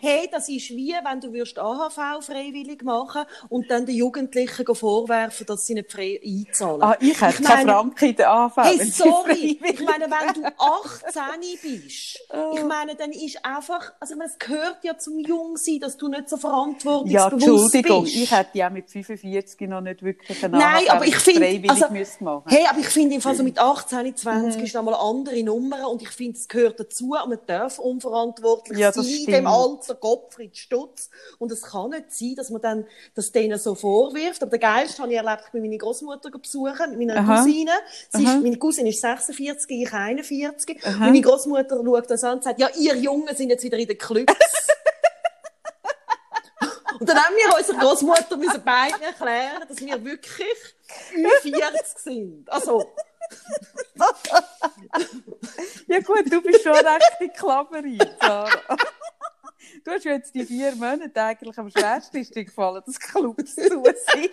hey, das ist wie, wenn du würdest AHV freiwillig machen und dann den Jugendlichen go vorwerfen, dass sie nicht frei einzahlen. Ah, ich hätte Ich keine Franken in der AV. Hey, sorry, ich meine, wenn du 18 bist, Oh. ich meine, dann ist einfach, also ich meine, es gehört ja zum Jungsein, dass du nicht so Ja, verantwortungsbewusst Entschuldigung, bist. ich hätte ja mit 45 noch nicht wirklich eine Nein, aber ich finde, also, machen. hey, aber ich finde, im Fall so mit 18, 20 Mhm. ist nochmal eine andere Nummer und ich finde, es gehört dazu und man darf unverantwortlich Ja, sein, in stimmt. dem Alter, Gottfried Stutz. Und es kann nicht sein, dass man dann das denen so vorwirft. Aber der Geilste habe ich erlebt, ich bin meine Großmutter besuchen, mit meiner Aha. Cousine. Sie Aha. ist, meine Cousine ist 46, ich 41. Meine Großmutter schaut das an und sagt, ja, ihr Jungen sind jetzt wieder in den Clubs. Und dann haben wir unserer Großmutter müssen beiden erklären, dass wir wirklich über 40 sind. Also, Ja gut, du bist schon recht die Klammerin, Sarah. Du hast jetzt die vier Monate eigentlich am schwersten gefallen, dass Clubs zu sind.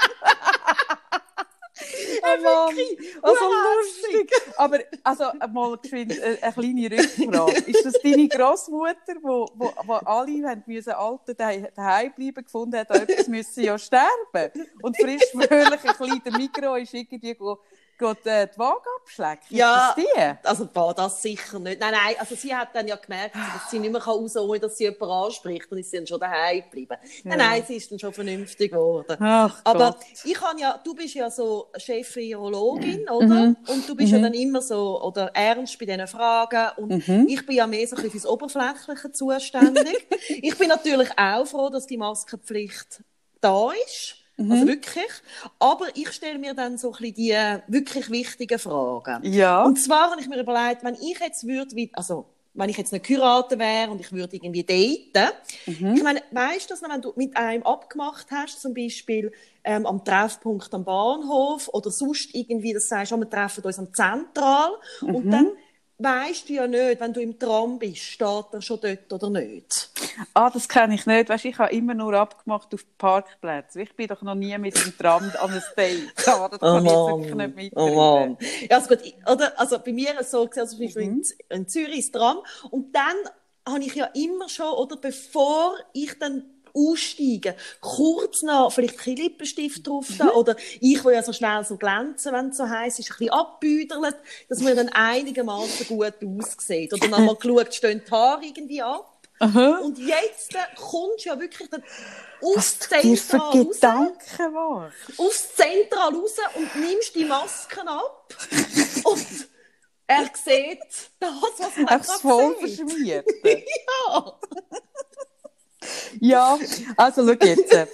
Oh Mann, Also lustig. Aber also mal geschwind äh, eine kleine Rückfrage. Ist das deine Großmutter, wo, wo, wo alle haben müssen alten daheim bleiben gefunden hat, etwas müssen ja sterben und frisch fröhlich ein kleiner Mikro ist irgendwie go, geht äh, die Waage abschlecken? Ja, ist das die? also war das sicher nicht. Nein, nein, also sie hat dann ja gemerkt, dass sie nicht mehr raus kann, ohne dass sie jemanden anspricht und ist sie dann schon daheim geblieben. Nein, nein, sie ist dann schon vernünftig geworden. Ach Aber Gott. ich kann ja, du bist ja so Chef-Virologin, oder? Und du bist ja dann immer so, oder ernst bei diesen Fragen. Und ich bin ja mehr so ein bisschen fürs Oberflächliche zuständig. ich bin natürlich auch froh, dass die Maskenpflicht da ist. Also wirklich. Aber ich stelle mir dann so ein bisschen die äh, wirklich wichtigen Fragen. Ja. Und zwar habe ich mir überlegt, wenn ich jetzt würde, also, wenn ich jetzt eine Kurate wäre und ich würde irgendwie daten, ich meine, weißt du das noch, wenn du mit einem abgemacht hast, zum Beispiel ähm, am Treffpunkt am Bahnhof oder sonst irgendwie, das sagst, oh, wir treffen uns am Zentral und dann weißt du ja nicht, wenn du im Tram bist, steht er schon dort oder nicht. Ah, das kenne ich nicht. Weißt, ich habe immer nur abgemacht auf Parkplätzen. Ich bin doch noch nie mit dem Tram an einem Date. Ah, das kann ich jetzt wirklich nicht mitreden. Oh Mann. Ja, also gut, ich- oder, also bei mir ist es so, also Beispiel Mhm. in, Zürich ist Tram und dann habe ich ja immer schon, oder bevor ich dann aussteige, kurz noch vielleicht ein Lippenstift drauf da, oder ich, wo ja so schnell so glänzen, wenn es so heiß ist, ein bisschen abbüdert, dass man dann einigermaßen gut aussieht. Oder dann mal geschaut, stehen die Haare irgendwie ab. Aha. Und jetzt äh, kommst du ja wirklich dann aus Zentral raus Gedanken machst. aufs Zentral raus und nimmst die Masken ab. und er sieht das, was man gerade sieht. verschmiert. Ja. Ja, also schau jetzt.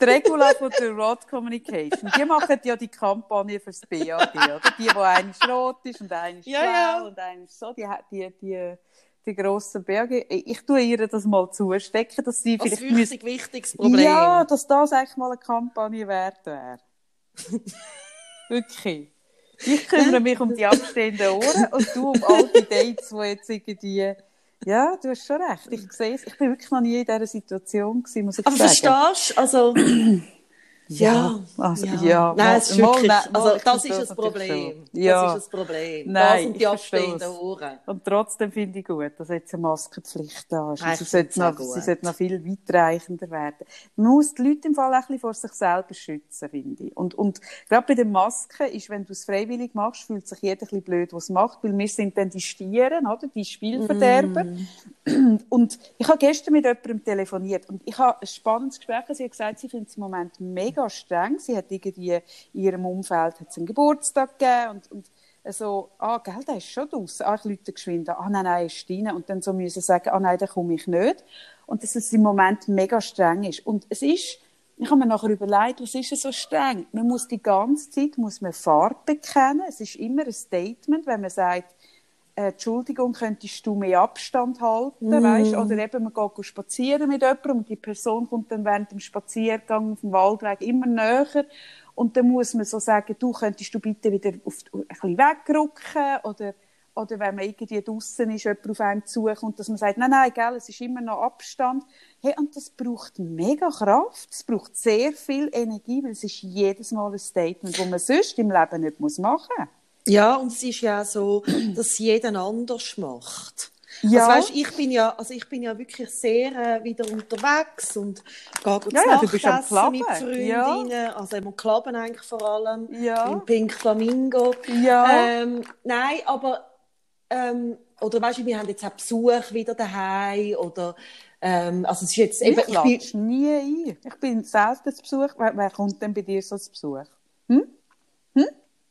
Die Regula von der Rot Communication, die machen ja die Kampagne fürs BAG, oder? Die, wo eine ist rot ist und eine ist Ja, blau ja. und eine ist so, die, die, die, die grossen BAG. Ich tue ihr das mal zustecken, dass sie Ein vielleicht wichtig, wichtiges Problem. Ja, dass das eigentlich mal eine Kampagne wert wäre. Wirklich. Ich kümmere mich um die abstehenden Ohren und du um all die Dates, die jetzt irgendwie... Ja, du hast schon recht. Ich sehe es. Ich bin wirklich noch nie in dieser Situation gewesen, muss ich Aber sagen. verstehst du? Also, Ja, also, ja. Nein, es ist wirklich, mal- mal- also, das ist natürlich Problem. Ja. Das ist ein Problem. Nein, das sind die abstehenden. Ohren. Und trotzdem finde ich gut, dass jetzt eine Maskenpflicht da ist. Sie, sollte noch, gut. sie sollte noch viel weitreichender werden. Man muss die Leute im Fall auch ein bisschen vor sich selber schützen, finde ich. Und, und gerade bei den Masken ist, wenn du es freiwillig machst, fühlt sich jeder ein bisschen blöd, was macht, weil wir sind dann die Stieren, oder? Die Spielverderber. Mm. Und ich habe gestern mit jemandem telefoniert und ich habe ein spannendes Gespräch. Sie hat gesagt, sie findet es im Moment mega streng. Sie hat irgendwie in ihrem Umfeld hat einen Geburtstag gegeben und, und so, ah, gell, der ist schon draussen. Ah, ich rufe geschwind. Ah, nein, nein, ist rein. Und dann so müssen sagen, ah, nein, da komme ich nicht. Und dass es im Moment mega streng ist. Und es ist, ich habe mir nachher überlegt, was ist so streng? Man muss die ganze Zeit, muss man Farbe bekennen. Es ist immer ein Statement, wenn man sagt, äh, Entschuldigung, könntest du mehr Abstand halten, weißt? Oder eben, man geht spazieren mit jemandem und die Person kommt dann während dem Spaziergang auf dem Waldweg immer näher und dann muss man so sagen, du könntest du bitte wieder auf, ein bisschen wegrücken oder oder wenn man irgendwie draußen ist, jemand auf einem zukommt, dass man sagt, nein, nein, gell, es ist immer noch Abstand. Hey, und das braucht mega Kraft, es braucht sehr viel Energie, weil es ist jedes Mal ein Statement, das man sonst im Leben nicht machen muss. Ja, und es ist ja so, dass jeder anders macht. Ja. Also weißt, ich bin ja, also ich bin ja wirklich sehr äh, wieder unterwegs und gehe gut Ja, ja, Nachtessen mit. Freundinnen, also im Klappen eigentlich vor allem, Ja. im Pink Flamingo. Ja. Ähm, nein, aber ähm, oder weißt du, wir haben jetzt auch Besuch wieder daheim oder ähm, also es ist jetzt eben, Ich ich bin, nie ein. Ich bin selten zu Besuch. Wer, wer kommt denn bei dir so zu Besuch?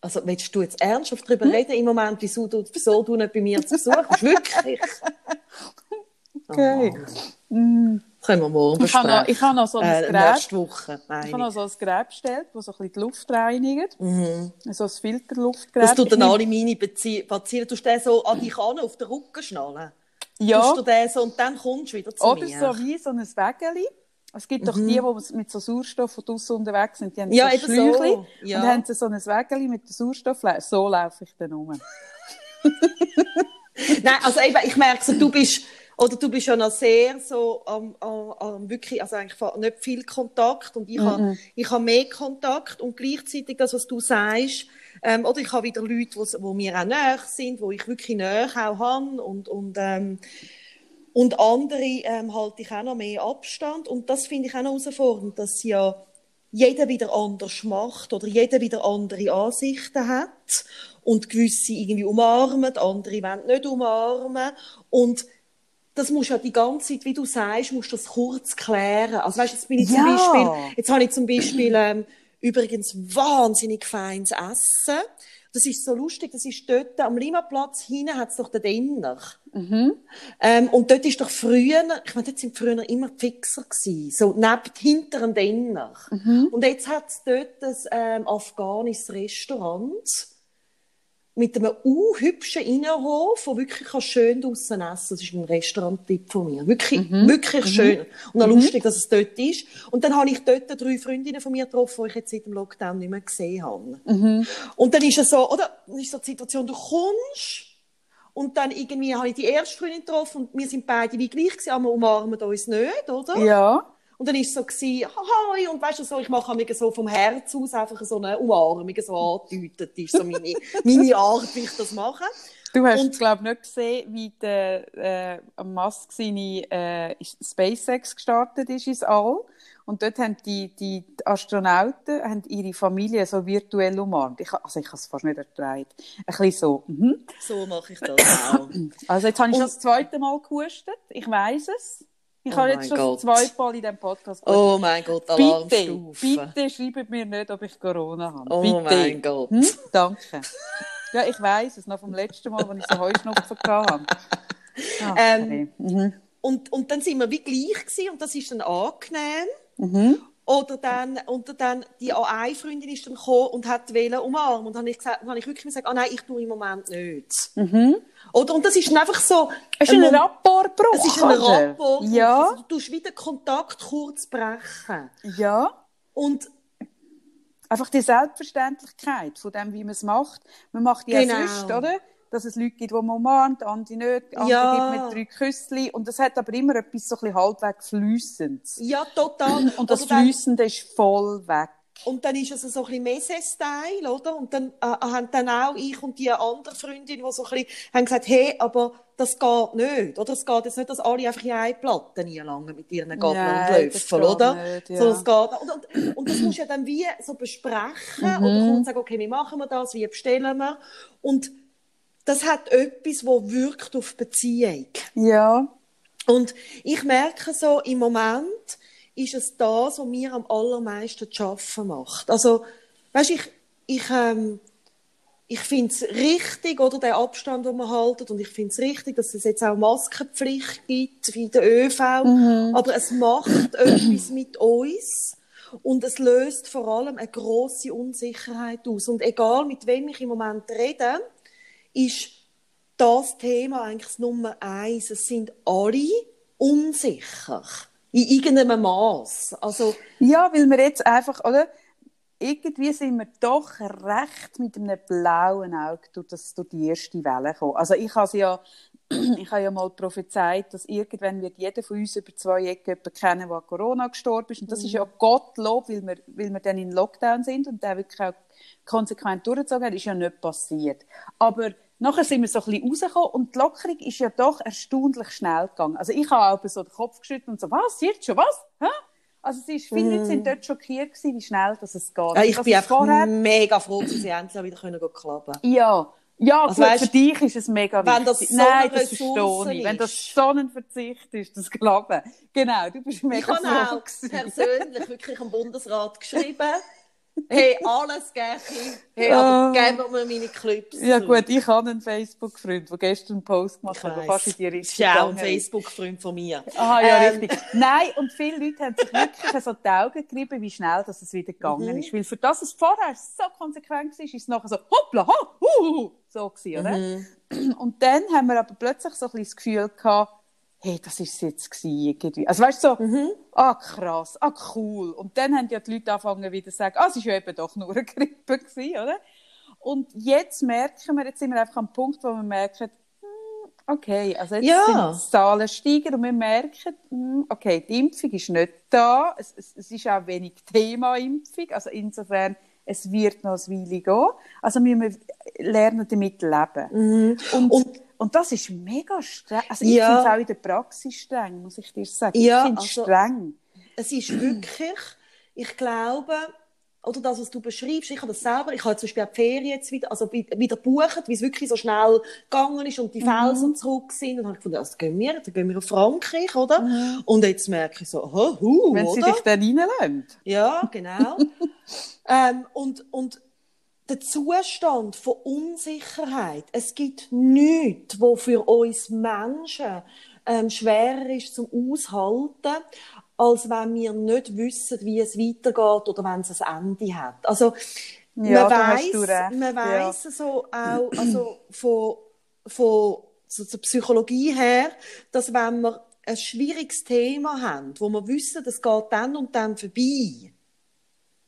Also willst du jetzt ernsthaft darüber Hm? reden im Moment, wieso du, wieso du nicht bei mir zu Besuch bist? Wirklich? Okay. Oh Mann. Können wir morgen Ich habe besprechen. noch, ich habe noch so ein äh, Gerät. Woche, Ich habe noch so ein Gerät bestellt, das so ein bisschen die Luft reinigt. So ein Filterluftgerät. Das tut dann alle meine. Tust du den so an dich an, auf den Rücken schnallen? Ja. Du den so und dann kommst du wieder zu Oder mir? so wie so ein Wägeli. Es gibt doch die, die mit so Sauerstoff von draussen unterwegs sind, die haben Ja, so eben so. Schläuchli Ja. und haben so ein Wägeli mit dem Sauerstoff. So laufe ich dann um. Nein, also eben, ich merke so, du bist, Oder du bist ja noch sehr so am, am, am wirklich, also eigentlich nicht viel Kontakt und ich -mm. habe ich habe mehr Kontakt und gleichzeitig das, was du sagst, ähm, oder ich habe wieder Leute, wo, wo mir auch näher sind, wo ich wirklich näher auch habe und, und, ähm, und andere ähm, halte ich auch noch mehr Abstand und das finde ich auch noch herausfordernd, dass ja jeder wieder anders macht oder jeder wieder andere Ansichten hat und gewisse irgendwie umarmen, andere wollen nicht umarmen und das musst du ja die ganze Zeit, wie du sagst, musst das kurz klären. Also weißt, jetzt bin ich ja. zum Beispiel, jetzt habe ich zum Beispiel ähm, übrigens wahnsinnig feines Essen. Das ist so lustig, das ist dort am Limaplatz hinten hat es doch den Dinner. Mhm. Ähm, und dort ist doch früher, ich meine, dort sind früher immer die Fixer gewesen, so neben, hinter dem Dinner. Mhm. Und jetzt hat es dort ein ähm, afghanisches Restaurant mit einem unhübschen Innenhof, wo wirklich schön draussen essen Das ist ein Restaurant-Tipp von mir. Wirklich, mhm. wirklich mhm. schön. Und auch mhm. lustig, dass es dort ist. Und dann habe ich dort drei Freundinnen von mir getroffen, die ich jetzt seit dem Lockdown nicht mehr gesehen habe. Mhm. Und dann ist es so, oder? Dann ist so die Situation, du kommst, und dann irgendwie habe ich die erste Freundin getroffen und wir sind beide wie gleich gewesen, aber wir umarmen uns nicht, oder? Ja. Und dann ist es so gewesen, hi, und weißt du so, ich mache mir so vom Herz aus einfach so eine Umarmung so angedeutet, ist so meine, meine Art, wie ich das mache. Du hast, glaube nicht gesehen, wie der äh, Musk seine äh, SpaceX gestartet ist ins All. Und dort haben die, die Astronauten haben ihre Familie so virtuell umarmt. Ich, also ich habe es fast nicht ertragen. Ein bisschen so. Mhm. So mache ich das auch. Also jetzt habe ich schon das zweite Mal gehustet. Ich weiß es. Ich oh habe jetzt schon Gott. zweimal in diesem Podcast gehört. Oh mein Gott, Alarmstufe. Bitte, bitte schreibt mir nicht, ob ich Corona habe. Oh bitte. mein Gott. Hm? Danke. Ja, ich weiß es noch vom letzten Mal, als ich so Heuschnupfen hatte. Ach, ähm, mhm. und, und dann sind wir wie gleich gewesen, und das ist dann angenehm. Mhm. Oder dann, und dann, die eine Freundin ist dann gekommen und hat wollen umarmen. Und dann habe ich, gesagt, dann habe ich wirklich gesagt, ah nein, ich tue im Moment nicht. Mhm. Oder? Und das ist einfach so. Es ist ein, ein Rapportbruch. Es ist ein Rapport. Ja. Also, du tust wieder Kontakt kurz brechen. Ja. Und einfach die Selbstverständlichkeit von dem, wie man es macht. Man macht ja genau. sonst, oder? Dass es Leute gibt, die man umarmt, andere nicht, andere ja. gibt mit drei Küsschen. Und das hat aber immer etwas so ein bisschen halbwegs Flüssendes. Ja, total. Und das Flüssende ist voll weg. Und dann ist es so ein bisschen Messe-Style, oder? Und dann äh, haben dann auch ich und die andere Freundin, die so ein bisschen, haben gesagt, hey, aber das geht nicht, oder? Es geht jetzt nicht, dass alle einfach in eine Platte lange mit ihren Gabeln und Löffeln, oder? Nicht, ja. so, es geht, und, und, und, das musst du ja dann wie so besprechen, mhm. kommt sagen, okay, wie machen wir das, wie bestellen wir? Und das hat etwas, wo wirkt auf Beziehung. Ja. Und ich merke so, im Moment ist es das, was mir am allermeisten zu arbeiten macht. Also, weißt, ich, ich, ähm, ich finde es richtig, oder, den Abstand, den man haltet, und ich finde es richtig, dass es jetzt auch Maskenpflicht gibt, wie der ÖV, mhm. aber es macht etwas mit uns. Und es löst vor allem eine große Unsicherheit aus. Und egal, mit wem ich im Moment rede, ist das Thema eigentlich das Nummer eins. Es sind alle unsicher. In irgendeinem Maß. Also, ja, weil wir jetzt einfach, oder? Irgendwie sind wir doch recht mit einem blauen Auge durch, das, durch die erste Welle gekommen. Also ich habe ja, ich habe ja mal prophezeit, dass irgendwann wird jeder von uns über zwei Ecken jemanden kennen, der an Corona gestorben ist. Und das mhm. ist ja Gottlob, weil wir, weil wir dann in Lockdown sind und der wirklich auch konsequent durchgezogen hat, ist ja nicht passiert. Aber nachher sind wir so ein bisschen rausgekommen und die Lockerung ist ja doch erstaunlich schnell gegangen. Also ich habe auch so den Kopf geschüttelt und so, was, jetzt schon, was? Hä? Also es ist, viele mm. Sind dort schockiert gewesen, wie schnell dass es geht. Ja, ich bin einfach vorher... mega froh, dass sie endlich wieder können klappen Ja, ja, also gut, weißt, für dich ist es mega wenn Das so Nein, das verstehe ich. Wenn das so ein Verzicht ist, das Glauben. Genau, du bist mega Ich habe auch persönlich wirklich am Bundesrat geschrieben, Hey, alles gleich. Hey, aber uh, geben mir meine Clips. Ja gut, ich habe einen Facebook-Freund, der gestern einen Post gemacht hat, der fast in die Richtung Das ist auch ein Facebook-Freund von mir. Aha, ja, ähm. richtig. Nein, und viele Leute haben sich wirklich so die Augen gerieben, wie schnell dass es wieder gegangen mhm. ist. Weil für das es vorher so konsequent war, ist es nachher so, hoppla, ho, hu, hu, so gewesen, oder? Mhm. Und dann haben wir aber plötzlich so ein bisschen das Gefühl gehabt, hey, das ist es jetzt gewesen, irgendwie. Also weißt du, so, mhm. ah krass, ah cool. Und dann haben ja die Leute angefangen wieder zu sagen, ah, es ist ja eben doch nur eine Grippe gewesen, oder? Und jetzt merken wir, jetzt sind wir einfach am Punkt, wo wir merken, hm, Okay, also jetzt Ja. sind die Zahlen steigen und wir merken, hm, okay, die Impfung ist nicht da. Es, es, es ist auch wenig Thema Impfung. Also insofern, es wird noch ein Weile gehen. Also müssen wir lernen, damit leben. Und, und, Und- das ist mega streng. Also ich Ja. finde es auch in der Praxis streng, muss ich dir sagen. Ja, ich finde es also- streng. Es ist wirklich, ich glaube, oder das, was du beschreibst, ich habe das selber, ich habe zum Beispiel auch die Ferien jetzt wieder, also wi- wieder gebucht, wie es wirklich so schnell gegangen ist und die Mhm. Felsen zurück sind. Und dann habe ich gefunden, das gehen wir, dann gehen wir auf Frankreich, oder? Und jetzt merke ich so, huh, huh, Mhm. Wenn sie oder? dich dann reinlassen. Ja, genau. ähm, und, und der Zustand von Unsicherheit, es gibt nichts, wo für uns Menschen ähm, schwerer ist zum Aushalten, als wenn wir nicht wissen, wie es weitergeht oder wenn es ein Ende hat. Also, Ja, man recht, man ja. weiss so auch, also von, von so zur Psychologie her, dass wenn wir ein schwieriges Thema haben, wo wir wissen, das geht dann und dann vorbei.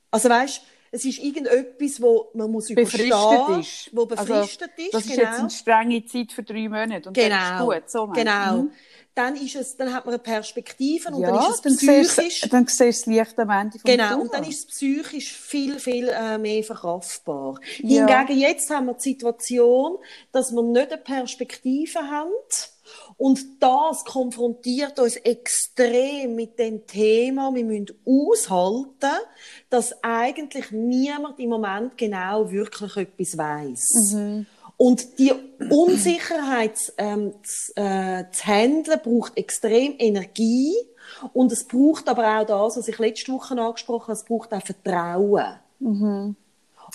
Also weißt, es ist irgendetwas, wo man muss Befristet überstehen, ist. wo befristet also, ist, Das ist genau. jetzt eine strenge Zeit für drei Monate und dann genau, ist gut. So genau. Mhm. Dann ist es, dann hat man eine Perspektive und Ja, dann ist es dann siehst, psychisch. du- dann siehst du das Licht am Ende vom Genau, Tunnel. und dann ist es psychisch viel, viel äh, mehr verkraftbar. Ja. Hingegen jetzt haben wir die Situation, dass wir nicht eine Perspektive haben und das konfrontiert uns extrem mit dem Thema, wir müssen aushalten, dass eigentlich niemand im Moment genau wirklich etwas weiß. Und die Unsicherheit ähm, zu, äh, zu handeln braucht extrem Energie und es braucht aber auch das, was ich letzte Woche angesprochen habe, es braucht auch Vertrauen.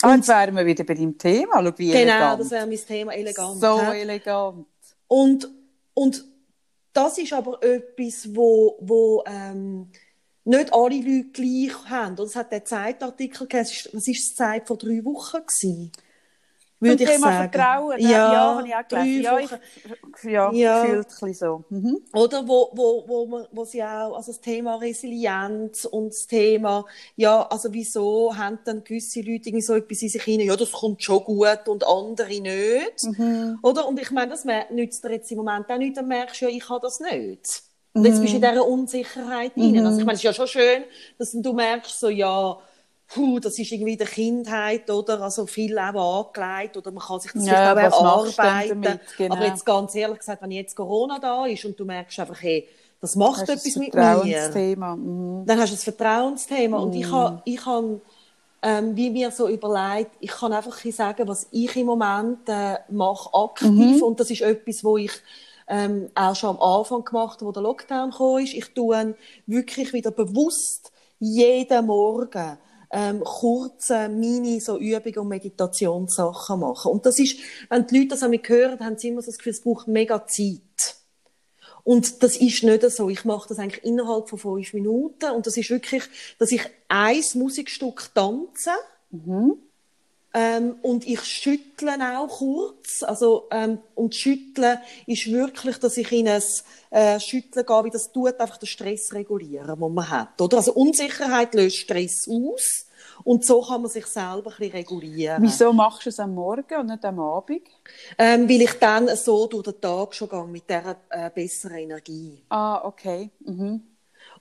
Ah, jetzt wären wir wieder bei deinem Thema. Schau, wie Genau, elegant. das wäre mein Thema, elegant. so hä? elegant. Und, und das ist aber etwas, wo, wo ähm, nicht alle Leute gleich haben. Und es hat der Zeitartikel gegeben, es ist die Zeit vor drei Wochen gewesen? Würde ich Thema sagen. Vertrauen. Ja, ja habe ich auch gelesen. Ja, ich, ja, Ja. gefühlt ein bisschen so. Mhm. Oder wo, wo, wo, man, wo sie auch, also das Thema Resilienz und das Thema, ja, also wieso haben dann gewisse Leute irgendwie so etwas in sich hinein, ja, das kommt schon gut und andere nicht. Mhm. Oder? Und ich meine, das nützt dir jetzt im Moment auch nicht, dann merkst du ja, ich habe das nicht. Und jetzt bist du in dieser Unsicherheit Mhm. drin. Also ich meine, es ist ja schon schön, dass du merkst, so, ja, puh, das ist irgendwie der Kindheit, oder? Also viel auch angelegt, oder man kann sich das Ja, vielleicht auch erarbeiten. damit? Genau. Aber jetzt ganz ehrlich gesagt, wenn jetzt Corona da ist und du merkst einfach, hey, das macht Das ist etwas mit mir. Mhm. dann hast du ein Vertrauensthema. Und ich habe, ich habe ähm, wie mir so überlegt, ich kann einfach sagen, was ich im Moment äh, mache, aktiv. Und das ist etwas, wo ich ähm, auch schon am Anfang gemacht habe, wo der Lockdown kam. ist. Ich tue wirklich wieder bewusst jeden Morgen ähm, kurze Mini so Übungen und Meditationssachen machen. Und das ist, wenn die Leute das mich hören, haben sie immer so das Gefühl, es braucht mega Zeit. Und das ist nicht so. Ich mache das eigentlich innerhalb von fünf Minuten. Und das ist wirklich, dass ich ein Musikstück tanze. Ähm, und ich schüttle auch kurz. Also, ähm, und schütteln ist wirklich, dass ich in ein äh, Schütteln gehe, wie das tut einfach den Stress regulieren, den man hat. Oder? Also Unsicherheit löst Stress aus. Und so kann man sich selber ein bisschen regulieren. Wieso machst du es am Morgen und nicht am Abend? Ähm, weil ich dann so durch den Tag schon gehe mit dieser äh, besseren Energie. Ah, okay. Mhm.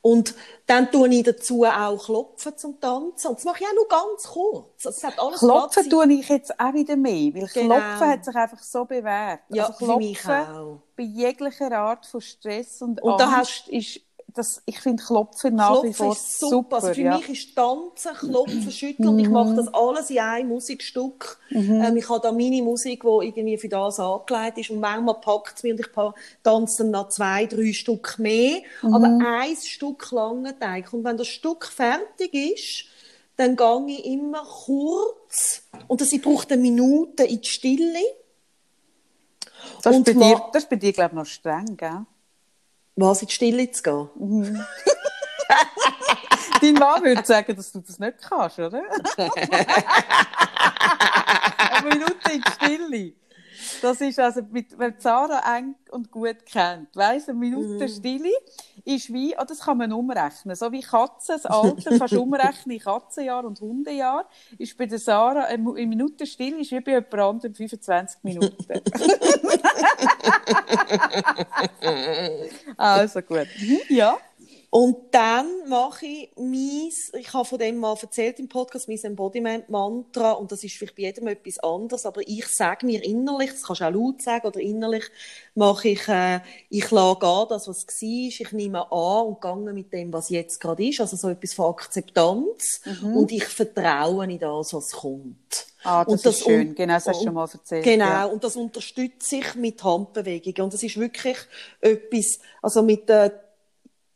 Und dann tue ich dazu auch Klopfen zum Tanzen. Und das mache ich auch nur ganz kurz. Also, es hat alles Klopfen tue ich jetzt auch wieder mehr, weil Genau. Klopfen hat sich einfach so bewährt. Ja, also für mich Klopfen auch. bei jeglicher Art von Stress und, Und da Angst ist, das, ich finde Klopfen nach wie Klopfen vor ist super. Also für ja. mich ist Tanzen, Klopfen, Schütteln. Und ich mache das alles in einem Musikstück. Ähm, ich habe da meine Musik, die irgendwie für das angelegt ist. Und manchmal packt es mich und ich tanze dann noch zwei, drei Stück mehr. Aber ein Stück lange Teig. Und wenn das Stück fertig ist, dann gehe ich immer kurz. Und das braucht eine Minute in die Stille. das, ist und bei dir, das ist bei dir, glaube ich, noch streng, gell? Was, in die Stille zu gehen? Dein Mann würde sagen, dass du das nicht kannst, oder? Eine Minute in die Stille. Das ist also, mit, wenn Sarah eng und gut kennt, weiss, eine Minute Mhm. Stille ist wie, oh, das kann man umrechnen, so wie Katzen, das Alter kannst du umrechnen in Katzenjahr und Hundejahr, ist bei der Sarah eine eine Minute Stille ist wie bei jemand anderem 25 Minuten. also gut. Ja. Und dann mache ich mein, ich habe von dem mal erzählt im Podcast, mein Embodiment-Mantra, und das ist vielleicht bei jedem etwas anderes, aber ich sage mir innerlich, das kannst du auch laut sagen, oder innerlich mache ich, äh, ich lasse gehen, das, was war, ich nehme an und gehe mit dem, was jetzt gerade ist, also so etwas von Akzeptanz, und ich vertraue in das, was kommt. Ah, das, Und das ist schön. Genau, das hast du schon mal erzählt. Genau, Ja. und das unterstütze ich mit Handbewegungen. Und das ist wirklich etwas, also mit der,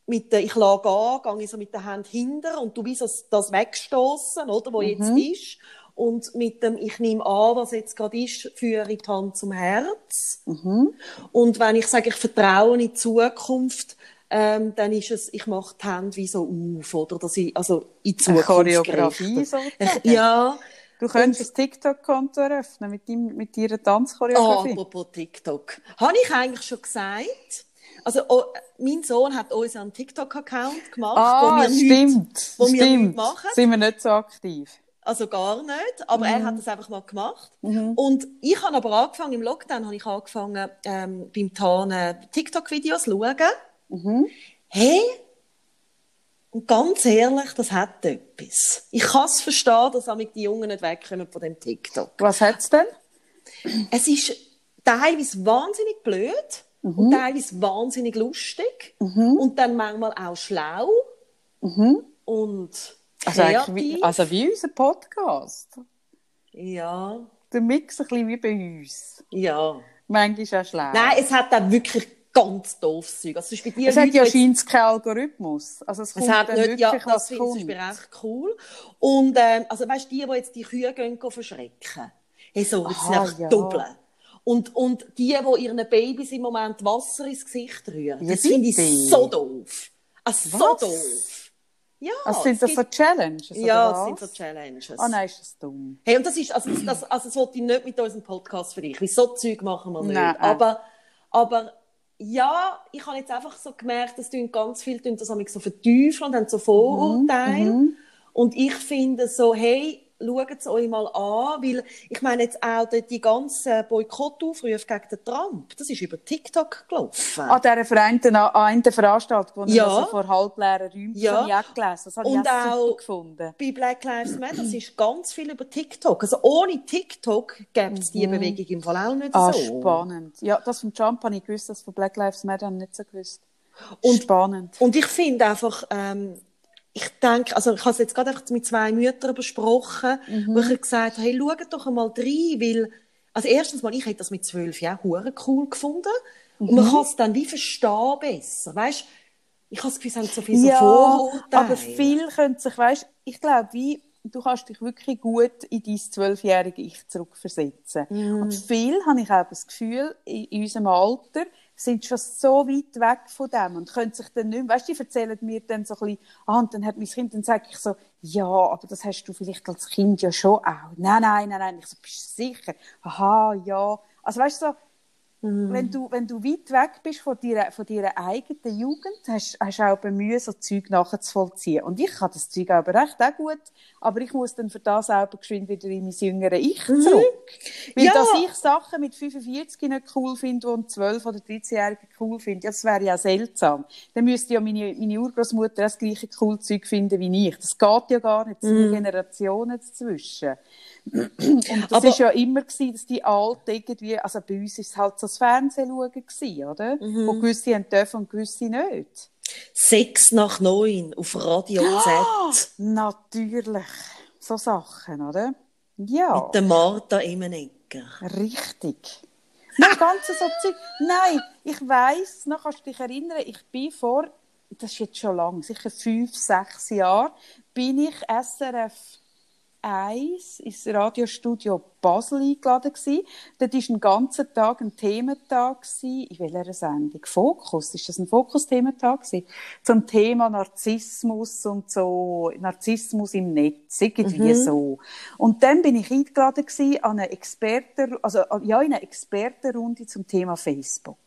mit der, ich lasse gehen, gehe ich so mit der Hand hinter und du wie so das wegstoßen, oder, wo jetzt ist. Und mit dem, ich nehme an, was jetzt gerade ist, führe ich die Hand zum Herz. Und wenn ich sage, ich vertraue in die Zukunft, ähm, dann ist es, ich mache die Hände wie so auf, oder, dass ich, also in die Eine Zukunft Choreografie gerichtet. sozusagen. Ich, ja. Du könntest ein TikTok-Konto eröffnen mit, deinem, mit deiner Ah, Tanzchoreografie. apropos TikTok. Habe ich eigentlich schon gesagt? Also, oh, mein Sohn hat uns einen TikTok-Account gemacht, ah, wo wir nichts, stimmt. wo wir stimmt. nichts machen. Sind wir nicht so aktiv. also gar nicht, aber Mhm. er hat das einfach mal gemacht. Und ich habe aber angefangen, im Lockdown habe ich angefangen, ähm, beim Tarnen TikTok-Videos zu schauen. Mhm. Hey, und ganz ehrlich, das hat etwas. Ich kann es verstehen, dass amig die Jungen nicht wegkommen von dem TikTok. Was hat's denn? Es ist teilweise wahnsinnig blöd Mhm. und teilweise wahnsinnig lustig und dann manchmal auch schlau und Also, wie, also wie unser Podcast. ja, Der Mix ein bisschen wie bei uns. ja. Manchmal auch schlau. Nein, es hat auch wirklich ganz doofes Zeug. Also, Beispiel die es hat ja scheinbar keinen Algorithmus. Also es, Es kommt hat dann nicht, wirklich, ja, das finde ich echt cool. Und, ähm, also weißt du, die, die jetzt die Kühe gehen, verschrecken. Hey, so, sind Aha, ja. Doppel. Und, und die, die ihren Babys im Moment Wasser ins Gesicht rühren, Ja, das finde ich so doof. Also, so Was? doof. Ja, Also sind das so gibt- Challenges? ja, das sind so Challenges. Ah nein, ist das dumm. Hey, und das ist, also, das, also, das wollte ich nicht mit unserem Podcast vergleichen. Weil so Zeug machen wir nicht. Nein. Aber, aber, ja, ich habe jetzt einfach so gemerkt, dass tun ganz viele tun das so verteufeln und haben so Vorurteile. Und ich finde so, hey, schaut es euch mal an, weil ich meine jetzt auch die, die ganzen Boykottaufrufe gegen den Trump, das ist über TikTok gelaufen. An dieser vereinten, an der Veranstaltung, wo Ja. also vor halbleeren Räumen Ja. habe ich gelesen. Das habe Und ich auch super gefunden. Bei Black Lives Matter, es ist ganz viel über TikTok. Also ohne TikTok gäbe es die Bewegung im Fall auch nicht Ah, so. spannend. Ja, das von Trump habe ich gewusst, das von Black Lives Matter habe ich nicht so gewusst. Und- spannend. Und ich finde einfach, ähm, ich denke, also ich habe es jetzt gerade einfach mit zwei Müttern besprochen, Mhm. wo ich gesagt habe, hey, schaut doch einmal rein, weil, also erstens mal, ich hätte das mit zwölf Jahren hure cool gefunden und Mhm. man kann es dann wie verstehen besser, weißt? Ich habe das Gefühl, es haben so viele so Vorurteile. aber viel können sich, weißt, ich glaube, wie du kannst dich wirklich gut in dein zwölfjährige Ich zurückversetzen. Mhm. Und viel habe ich auch das Gefühl, in, in unserem Alter sind schon so weit weg von dem und können sich dann nicht mehr, weißt du, die erzählen mir dann so ein bisschen, ah, und dann hat mein Kind, dann sage ich so, ja, aber das hast du vielleicht als Kind ja schon auch. Nein, nein, nein, nein. Ich so, bist du sicher? Aha, ja. Also weißt du, so, Mhm. wenn, du, wenn du weit weg bist von deiner, von deiner eigenen Jugend, hast hast du auch Mühe, so Zeug nachzuvollziehen. Und ich kann das Zeug aber recht auch gut, aber ich muss dann für das auch geschwind wieder in mein jüngere Ich zurück. Weil Mhm. Ja. dass ich Sachen mit 45 nicht cool finde und 12 oder 13-Jährige cool finde, ja, das wäre ja seltsam. Dann müsste ja meine, meine Urgroßmutter das gleiche cool Zeug finden wie ich. Das geht ja gar nicht. Es sind Generationen dazwischen. Und das ist ja immer gewesen, dass die Alten irgendwie, also bei uns ist es halt so das Fernsehen schauen gewesen, oder? Mhm. Wo gewisse haben dürfen und gewisse nicht. Sechs nach neun auf Radio Z Natürlich. So Sachen, oder? Ja, mit der Martha Immenegger. richtig. Nein, ganz so Zeug. Nein, ich weiss, noch kannst du dich erinnern, ich bin vor, das ist jetzt schon lang, sicher fünf, sechs Jahre, bin ich SRF 1 ins Radiostudio Basel eingeladen gewesen. Dort war ein ganzer Tag ein Thementag gewesen. In welcher Sendung? Fokus? Ist das ein Fokus-Thementag gewesen? Zum Thema Narzissmus und so, Narzissmus im Netz, irgendwie mhm. so. Und dann bin ich eingeladen gewesen an eine Experten, also, ja, in eine Expertenrunde zum Thema Facebook.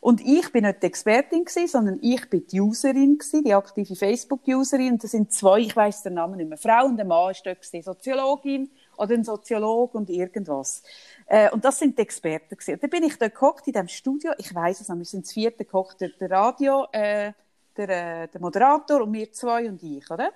Und ich bin nicht die Expertin gewesen, sondern ich bin die Userin gewesen, die aktive Facebook-Userin. Und das sind zwei, ich weiß den Namen nicht mehr. Frau und ein Mann ist dort Soziologin oder ein Soziologe und irgendwas. Äh, und das sind die Experten gewesen. Und dann bin ich dort gehockt in diesem Studio. Ich weiß es noch, wir sind das vierte gehockt, der, der Radio, äh, der, äh, der Moderator und wir zwei und ich, oder?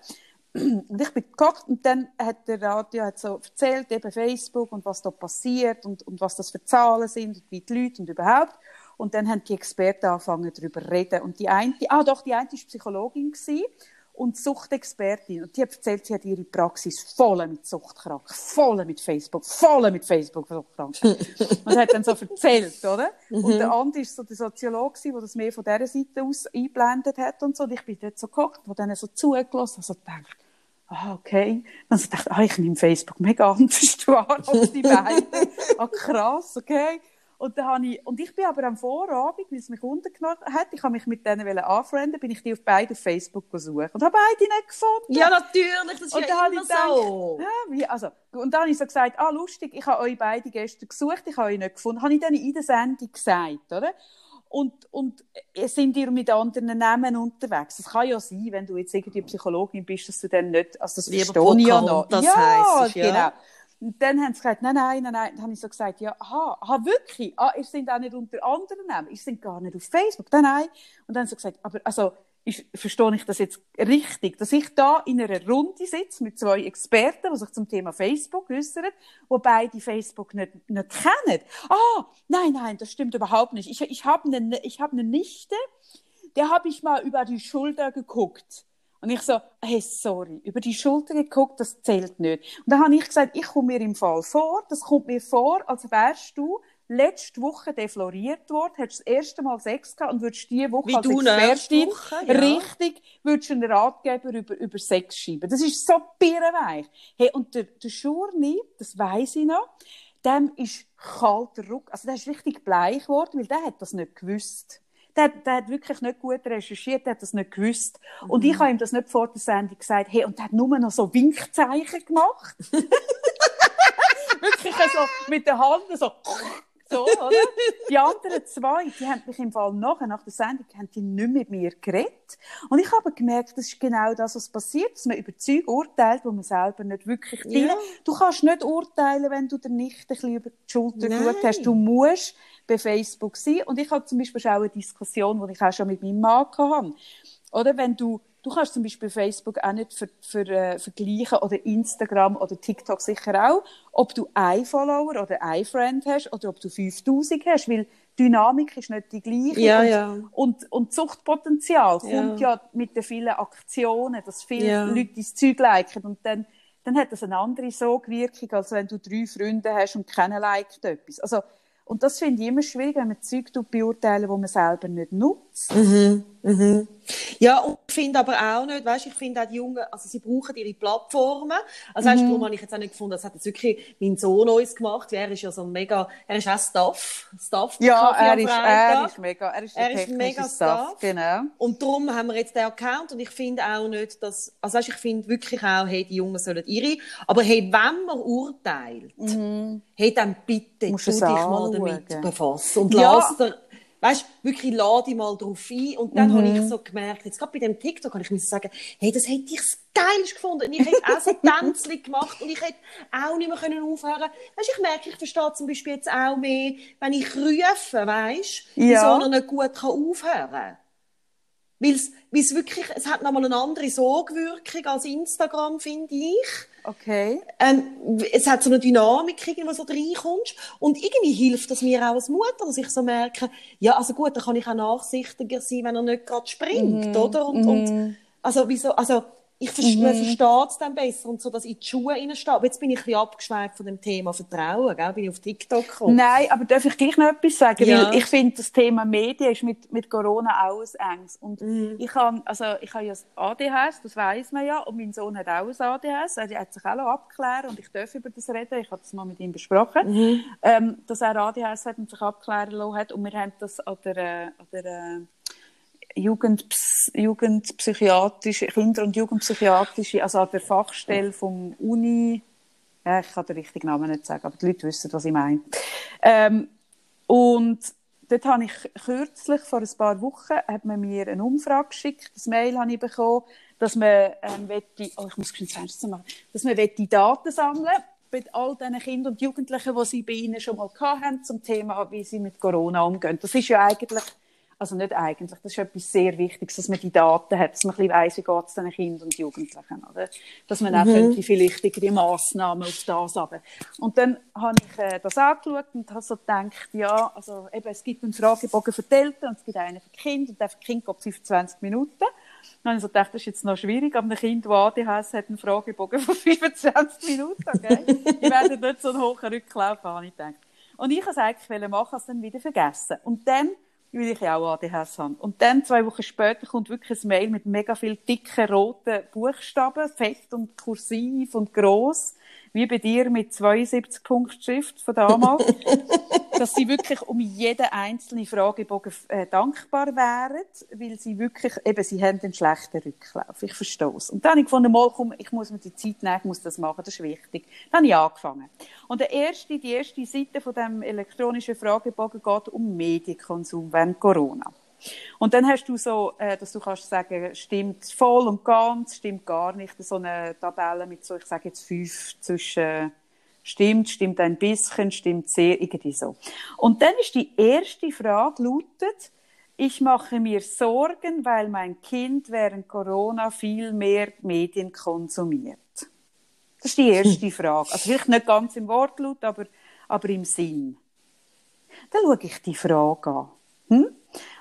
Und ich bin gekocht und dann hat der Radio hat so erzählt, eben Facebook und was da passiert und, und was das für Zahlen sind und wie die Leute und überhaupt. Und dann haben die Experten angefangen darüber zu reden. Und die eine, ah doch, die eine war Psychologin gewesen und Suchtexpertin. Und die hat erzählt, sie hat ihre Praxis voll mit Suchtkranken, voll mit Facebook, voll mit Facebook-Suchtkranken. und hat dann so erzählt, oder? Mhm. Und der andere ist so der Soziologe, der das mehr von dieser Seite aus eingeblendet hat und so. Und ich bin dort so gekocht, wo dann so zugelassen, also gedacht, ah, okay. Dann so dachte ah, ich nehme Facebook mega anders wahr als die beiden. ah, krass, okay. Und, dann habe ich, und ich bin aber am Vorabend, weil es mich untergenommen hat, ich habe mich mit denen anfreunden, bin ich die auf beide auf Facebook gesucht und habe beide nicht gefunden. Ja, natürlich, das ist und ja immer so. Gedacht, ja, wie, also, und dann habe ich so gesagt, ah, lustig, ich habe euch beide gestern gesucht, ich habe euch nicht gefunden. Habe ich dann in der Sendung gesagt, oder? Und, und äh, sind ihr mit anderen Namen unterwegs? Es kann ja sein, wenn du jetzt irgendwie Psychologin bist, dass du dann nicht, also das verstehe ich ja noch. Das ja, heisst, ja, genau. Und dann haben sie gesagt, nein, nein, nein, nein. Dann habe ich so gesagt, ja, aha, aha wirklich? Ah, ihr seid auch nicht unter anderen Namen. Ihr seid gar nicht auf Facebook. Nein, nein. Und dann haben sie gesagt, aber, also, ich, verstehe ich das jetzt richtig, dass ich da in einer Runde sitze mit zwei Experten, die sich zum Thema Facebook äußern, wobei die Facebook nicht, nicht kennen. Ah, nein, nein, das stimmt überhaupt nicht. Ich, ich habe eine, ich habe eine Nichte, der habe ich mal über die Schulter geguckt. Und ich so, hey, sorry, über die Schulter geguckt, das zählt nicht. Und dann habe ich gesagt, ich komme mir im Fall vor, das kommt mir vor, als wärst du letzte Woche defloriert worden, hättest das erste Mal Sex gehabt und würdest diese Woche Wie als du Expertin Woche, ja. richtig, würdest einen Ratgeber über, über Sex schreiben. Das ist so birrenweich. Hey, und der, der Schurni, das weiss ich noch, dem ist kalter Ruck, also der ist richtig bleich geworden, weil der hat das nicht gewusst der, der hat wirklich nicht gut recherchiert, der hat das nicht gewusst. Mhm. Und ich habe ihm das nicht vor der Sendung gesagt, hey, und der hat nur noch so Winkzeichen gemacht. wirklich so mit der Hand so so, oder? Die anderen zwei, die haben mich im Fall nachher, nach der Sendung, haben die nicht mit mir geredet. Und ich habe gemerkt, das ist genau das, was passiert, dass man über Zeug urteilt, wo man selber nicht wirklich ja. Du kannst nicht urteilen, wenn du dir nicht ein bisschen über die Schulter geschaut hast. Du musst bei Facebook sein. Und ich habe zum Beispiel auch eine Diskussion, die ich auch schon mit meinem Mann hatte. Oder wenn du Du kannst zum Beispiel Facebook auch nicht für, für, äh, vergleichen oder Instagram oder TikTok sicher auch, ob du ein Follower oder ein Friend hast oder ob du 5000 hast, weil Dynamik ist nicht die gleiche. Ja, und, ja. Und, und Suchtpotenzial ja. kommt ja mit den vielen Aktionen, dass viele. Leute das Zeug liken und dann, dann hat das eine andere Sogwirkung, als wenn du drei Freunde hast und keiner liked etwas. Also, und das finde ich immer schwierig, wenn man Zeug beurteilen, wo man selber nicht nutzt. Mhm. Mhm. Ja, und ich finde aber auch nicht, weißt, ich finde auch die Jungen, also sie brauchen ihre Plattformen. Also mhm. weißt, darum habe ich jetzt auch nicht gefunden, das hat jetzt wirklich mein Sohn uns gemacht, er ist ja so mega, er ist auch Staff, Staff. Ja, er ist, er ist mega, er ist, er ist mega Staff. Staff. Genau. Und darum haben wir jetzt den Account und ich finde auch nicht, dass, also weißt, ich finde wirklich auch, hey, die Jungen sollen ihre, aber hey, wenn man urteilt, mhm. hey, dann bitte, Musst du dich mal damit befassen und ja. lass dir weißt, wirklich lade ich mal drauf ein. Und dann mhm. habe ich so gemerkt, jetzt gerade bei dem TikTok kann ich mir sagen, hey, das hätte ich das Geilste gefunden. Und ich hätte auch so Tänzchen gemacht und ich hätte auch nicht mehr können aufhören Weißt, ich merke, ich verstehe zum Beispiel jetzt auch mehr, wenn ich rufe, weißt, ja. wieso er nicht gut kann aufhören kann. Weil es wirklich, es hat nochmal eine andere Sogwirkung als Instagram, finde ich. Okay. Ähm, es hat so eine Dynamik, irgendwie, so reinkommst. Und irgendwie hilft das mir auch als Mutter, dass ich so merke, ja, also gut, dann kann ich auch nachsichtiger sein, wenn er nicht gerade springt, mm. oder? Und, mm. und, also, wieso, also, ich ver mhm. verstehe es dann besser und so, dass ich in die Schuhe reinstehe. Aber jetzt bin ich ein bisschen abgeschweift von dem Thema Vertrauen, gell? bin ich auf TikTok gekommen. Nein, aber darf ich gleich noch etwas sagen? Ja. Weil ich finde, das Thema Medien ist mit, mit Corona auch ein. Und mhm. ich habe, also, ich habe ja das ADHS, das weiß man ja, und mein Sohn hat auch ein ADHS. Er hat sich auch abklären und ich darf über das reden. Ich habe das mal mit ihm besprochen, mhm. ähm, dass er ADHS hat und sich abklären lassen hat. Und wir haben das an der, an der Jugendps Jugendpsychiatrische, Kinder- und Jugendpsychiatrische, also an der Fachstelle vom Uni, ja, ich kann den richtigen Namen nicht sagen, aber die Leute wissen, was ich meine. Ähm, und dort habe ich kürzlich, vor ein paar Wochen, hat man mir eine Umfrage geschickt, das Mail habe ich bekommen, dass man ähm, wette, oh, ich muss das Fenster machen, dass man wette Daten sammeln bei all diesen Kindern und Jugendlichen, die sie bei ihnen schon mal hatten, zum Thema, wie sie mit Corona umgehen. Das ist ja eigentlich also nicht eigentlich, das ist etwas sehr Wichtiges, dass man die Daten hat, dass man ein bisschen weiss, wie geht es den Kindern und Jugendlichen, oder? Dass man mhm. auch könnte vielleicht die Massnahmen auf das haben. Und dann habe ich äh, das angeschaut und habe so gedacht, ja, also eben, es gibt einen Fragebogen für die Eltern und es gibt einen für die Kinder und der für die Kinder geht 25 Minuten. Dann habe ich so gedacht, das ist jetzt noch schwierig, aber ein Kind, das ADHS hat, einen Fragebogen von 25 Minuten, okay? ich werde nicht so einen hohen Rücklauf haben, habe ich gedacht. Und ich wollte es eigentlich machen, es dann wieder vergessen. Und dann weil ich auch ADHS habe. Und dann, zwei Wochen später, kommt wirklich ein Mail mit mega viel dicken roten Buchstaben, fett und kursiv und gross wie bei dir mit 72 Punkt Schrift von damals, dass sie wirklich um jeden einzelnen Fragebogen äh, dankbar wären, weil sie wirklich, eben, sie haben einen schlechten Rücklauf. Ich verstehe es. Und dann habe ich gefunden, mal, komm, ich muss mir die Zeit nehmen, ich muss das machen, das ist wichtig. Dann habe ich angefangen. Und der erste, die erste Seite von dem elektronischen Fragebogen geht um Medienkonsum während Corona. Und dann hast du so, äh, dass du kannst sagen, stimmt voll und ganz, stimmt gar nicht, so eine Tabelle mit so, ich sage jetzt fünf zwischen stimmt, stimmt ein bisschen, stimmt sehr, irgendwie so. Und dann ist die erste Frage lautet, ich mache mir Sorgen, weil mein Kind während Corona viel mehr Medien konsumiert. Das ist die erste Frage. Also vielleicht nicht ganz im Wortlaut, aber, aber im Sinn. Dann schaue ich die Frage an. Hm?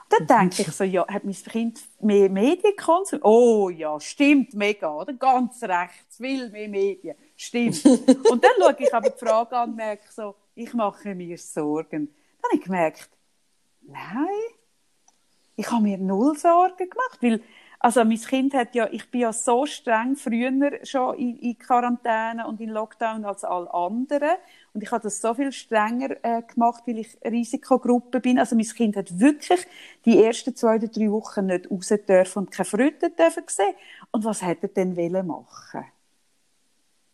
Dann denke ich so, ja, hat mein Kind mehr Medienkonsum? Oh ja, stimmt, mega, oder? Ganz recht, will mehr Medien. Stimmt. und dann schaue ich aber die Frage an und merke so, ich mache mir Sorgen. Dann habe ich gemerkt, nein, ich habe mir null Sorgen gemacht, weil also mein Kind hat ja, ich bin ja so streng früher schon in, in Quarantäne und in Lockdown als alle anderen. Und ich habe das so viel strenger äh, gemacht, weil ich Risikogruppe bin. Also mein Kind hat wirklich die ersten zwei oder drei Wochen nicht raus dürfen und keine Freunde dürfen sehen. Und was hätte er denn wollen machen?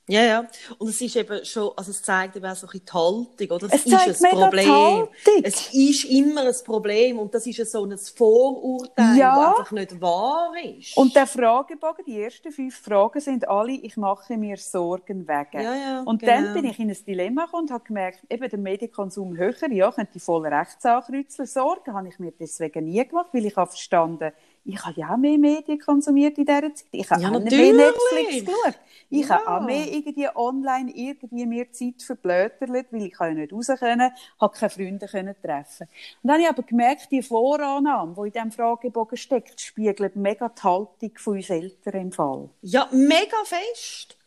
Ja, ja. Und es ist eben schon, also es zeigt eben auch so ein bisschen die Haltung, oder? Es, es ist ein Problem. Es ist immer ein Problem. Und das ist so ein Vorurteil, ja. das einfach nicht wahr ist. Und der Fragebogen, die ersten fünf Fragen sind alle, ich mache mir Sorgen wegen. Ja, ja, und genau. dann bin ich in ein Dilemma gekommen und habe gemerkt, eben der Medienkonsum höher, ja, könnte ich voll rechts ankreuzeln. Sorgen habe ich mir deswegen nie gemacht, weil ich habe verstanden, ich habe ja mehr Medien konsumiert in dieser Zeit. Ich habe ja, auch mehr Netflix geschaut. Ich ja. habe auch mehr irgendwie online irgendwie mir Zeit verblödert, weil ich nicht raus können, habe keine Freunde können treffen. Und dann habe ich aber gemerkt, die Vorannahme, die in diesem Fragebogen steckt, spiegelt mega die Haltung von uns Eltern im Fall. Ja, mega fest.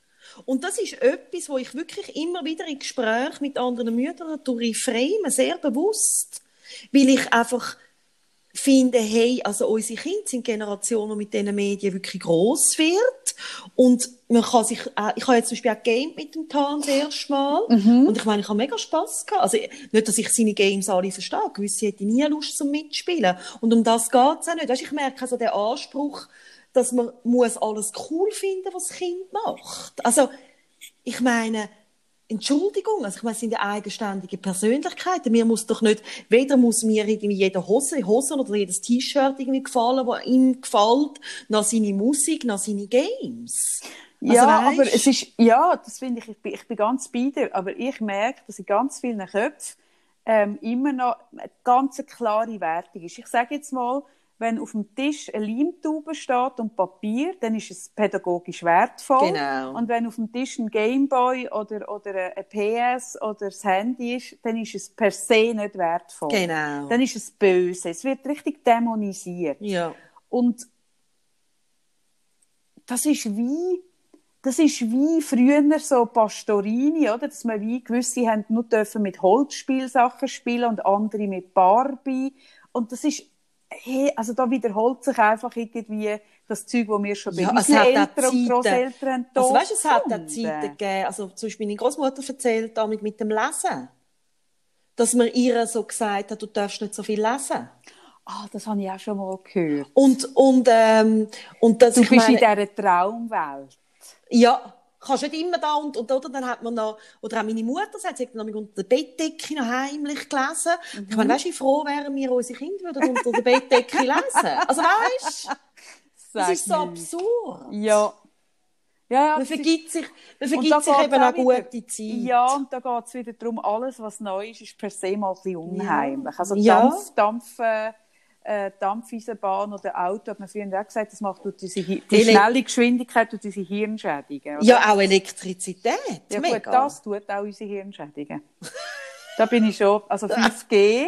Und das ist etwas, wo ich wirklich immer wieder in Gesprächen mit anderen Müttern durchframe, sehr bewusst. Weil ich einfach finde, hey, also unsere Kinder sind Generationen, die mit diesen Medien wirklich gross wird. Und man kann sich, auch, ich habe jetzt zum Beispiel auch Game mit dem Tan das erste Mal. Mhm. Und ich meine, ich habe mega Spass gehabt. Also, nicht, dass ich seine Games alle verstehe. Gewisse hätte nie Lust zum Mitspielen. Und um das geht's auch nicht. Weißt, ich merke also den Anspruch, dass man muss alles cool finden, was das Kind macht. Also, ich meine, Entschuldigung, also ich meine, es sind ja eigenständige Persönlichkeiten. Mir muss doch nicht, weder muss mir irgendwie jede Hose, Hose oder jedes T-Shirt irgendwie gefallen, was ihm gefällt, noch seine Musik, noch seine Games. Also, ja, weißt? aber es ist, ja, das finde ich, ich bin, ich bin ganz bei dir, aber ich merke, dass in ganz vielen Köpfen ähm, immer noch eine ganz klare Wertung ist. Ich sage jetzt mal, wenn auf dem Tisch eine Leimtube steht und Papier, dann ist es pädagogisch wertvoll. Genau. Und wenn auf dem Tisch ein Gameboy oder, oder ein PS oder das Handy ist, dann ist es per se nicht wertvoll. Genau. Dann ist es böse. Es wird richtig dämonisiert. Ja. Und das ist wie, das ist wie früher so Pastorini, oder? Dass man wie gewisse haben nur dürfen mit Holzspielsachen spielen und andere mit Barbie. Und das ist, hey, also da wiederholt sich einfach irgendwie das Zeug, das wir schon bei Ja, unseren hat auch Eltern und Großeltern haben. Also weißt du, es hat auch. Zeiten gegeben, also zum Beispiel meine Großmutter erzählt damit mit dem Lesen, dass man ihr so gesagt hat, du darfst nicht so viel lesen. Ah, das habe ich auch schon mal gehört. Und, und, ähm, und das, Du bist meine, in dieser Traumwelt. ja, kannst nicht immer da und, und oder dann hat man noch, oder auch meine Mutter sagt, sie hat dann unter der Bettdecke noch heimlich gelesen. Ich meine, weißt du, wie froh wären wir, unsere Kinder würden unter der Bettdecke lesen? Also weißt das ist so absurd. Ja. Ja, ja, Man vergibt sich, man vergibt sich eben auch auch wieder- gute Zeit. Ja, und da geht es wieder darum, alles, was neu ist, ist per se mal ein bisschen unheimlich. Also Ja. Dampf, Dampf, äh, äh, Dampfeisenbahn oder Auto, hat man früher auch gesagt, das macht durch diese, die Ele- schnelle Geschwindigkeit durch diese Hirnschädigen. oder? Ja, auch Elektrizität. ja Mega. gut, das tut auch unsere Hirnschädigen. da bin ich schon, also 5G,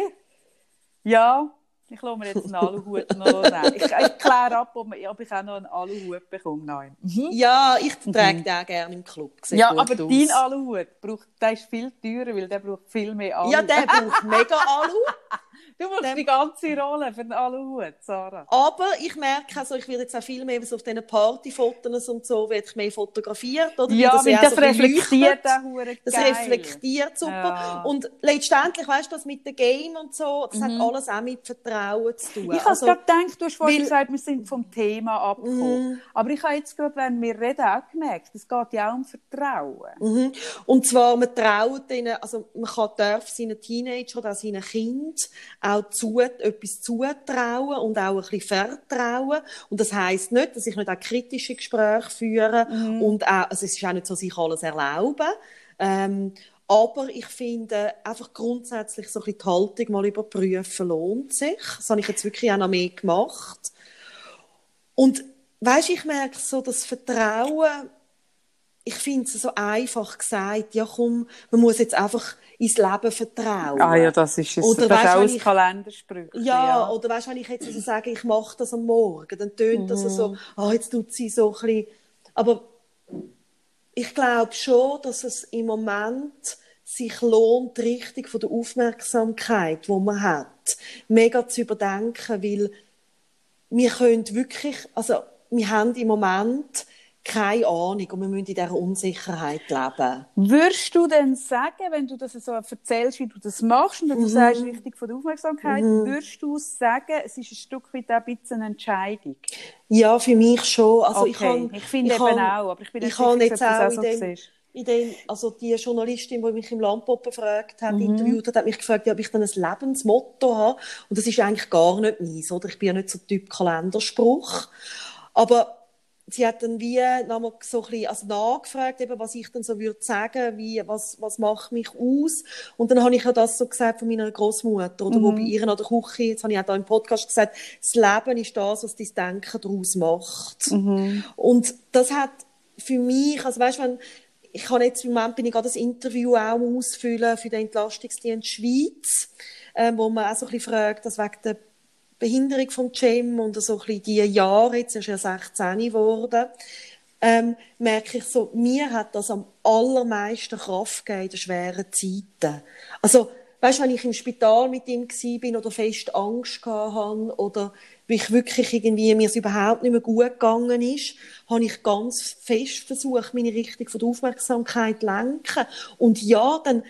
ja, ich lasse mir jetzt einen Aluhut noch nehmen. Ich, ich kläre ab, ob, ich- ob ich auch noch einen Aluhut bekomme. Nein. Ja, ich trage den auch gerne im Club. Sieht Mhm. Ja, aber aus. dein Aluhut, braucht, der ist viel teurer, weil der braucht viel mehr Alu. Ja, der braucht mega Alu. Du musst Dem- die ganze Rolle für den Aluhut, Sarah. Aber ich merke, also ich werde jetzt auch viel mehr so auf diesen Partyfotos und so, werde ich mehr fotografiert. Oder Ja, er das so reflektiert Das geil. reflektiert super. Ja. Und letztendlich, weißt du, das mit dem Game und so, das hat alles auch mit Vertrauen zu tun. Mhm. Ich habe Also, gerade gedacht, du hast vorhin weil- gesagt, wir sind vom Thema abgekommen. Aber ich habe jetzt gerade, wenn wir reden, auch gemerkt, es geht ja auch um Vertrauen. Mhm. Und zwar, man traut ihnen, also man kann, darf seinen Teenager oder seinen Kind auch zu, etwas zutrauen und auch ein bisschen vertrauen. Und das heisst nicht, dass ich nicht auch kritische Gespräche führe und auch, also es ist auch nicht so, dass ich alles erlaube. Ähm, aber ich finde, einfach grundsätzlich so ein bisschen die Haltung mal überprüfen lohnt sich. Das habe ich jetzt wirklich auch noch mehr gemacht. Und weißt, ich merke so, das Vertrauen, ich finde es so einfach gesagt, ja komm, man muss jetzt einfach ins Leben vertrauen. Ah ja, das ist es. Oder das weisst, auch ich- Kalendersprüche. Ja, oder weißt du, wenn ich jetzt so sage, ich mache das am Morgen, dann tönt das Mhm. so, ah, jetzt tut sie so ein bisschen, aber ich glaube schon, dass es im Moment sich lohnt, die Richtung von der Aufmerksamkeit, die man hat, mega zu überdenken, weil wir können wirklich, also wir haben im Moment keine Ahnung und wir müssen in dieser Unsicherheit leben. Würdest du denn sagen, wenn du das so erzählst, wie du das machst und Mhm. du sagst, richtig von der Aufmerksamkeit, würdest du sagen, es ist ein Stück weit ein bisschen eine Entscheidung? Ja, für mich schon. Also ich, Okay, kann, ich finde eben kann- auch, aber ich bin ich sicher, jetzt auch auch so in dem, in dem, also die Journalistin, die mich im Landpop befragt Mhm. hat, interviewt hat, hat mich gefragt, ob ich dann ein Lebensmotto habe. Und das ist eigentlich gar nicht meins, oder? Ich bin ja nicht so Typ Kalenderspruch. Aber sie hat dann wie nochmal so ein bisschen, also nachgefragt, eben, was ich dann so würde sagen, wie, was, was macht mich aus? Und dann habe ich ja das so gesagt von meiner Großmutter, oder wo bei ihr an der Küche, jetzt habe ich auch da im Podcast gesagt, das Leben ist das, was dein Denken daraus macht. Und das hat für mich, also weißt, wenn, ich kann jetzt im Moment bin ich gerade das Interview auch ausfüllen für den Entlastungsdienst Schweiz, ähm, wo man auch so ein bisschen fragt, dass wegen der Behinderung von Cem und so ein bisschen die Jahre, jetzt ist er 16 geworden, ähm, merke ich so, mir hat das am allermeisten Kraft gegeben in den schweren Zeiten. Also, weißt du, wenn ich im Spital mit ihm bin oder fest Angst habe oder wie ich wirklich irgendwie mir es überhaupt nicht mehr gut gegangen ist, habe ich ganz fest versucht, meine Richtung von der Aufmerksamkeit zu lenken. Und ja, dann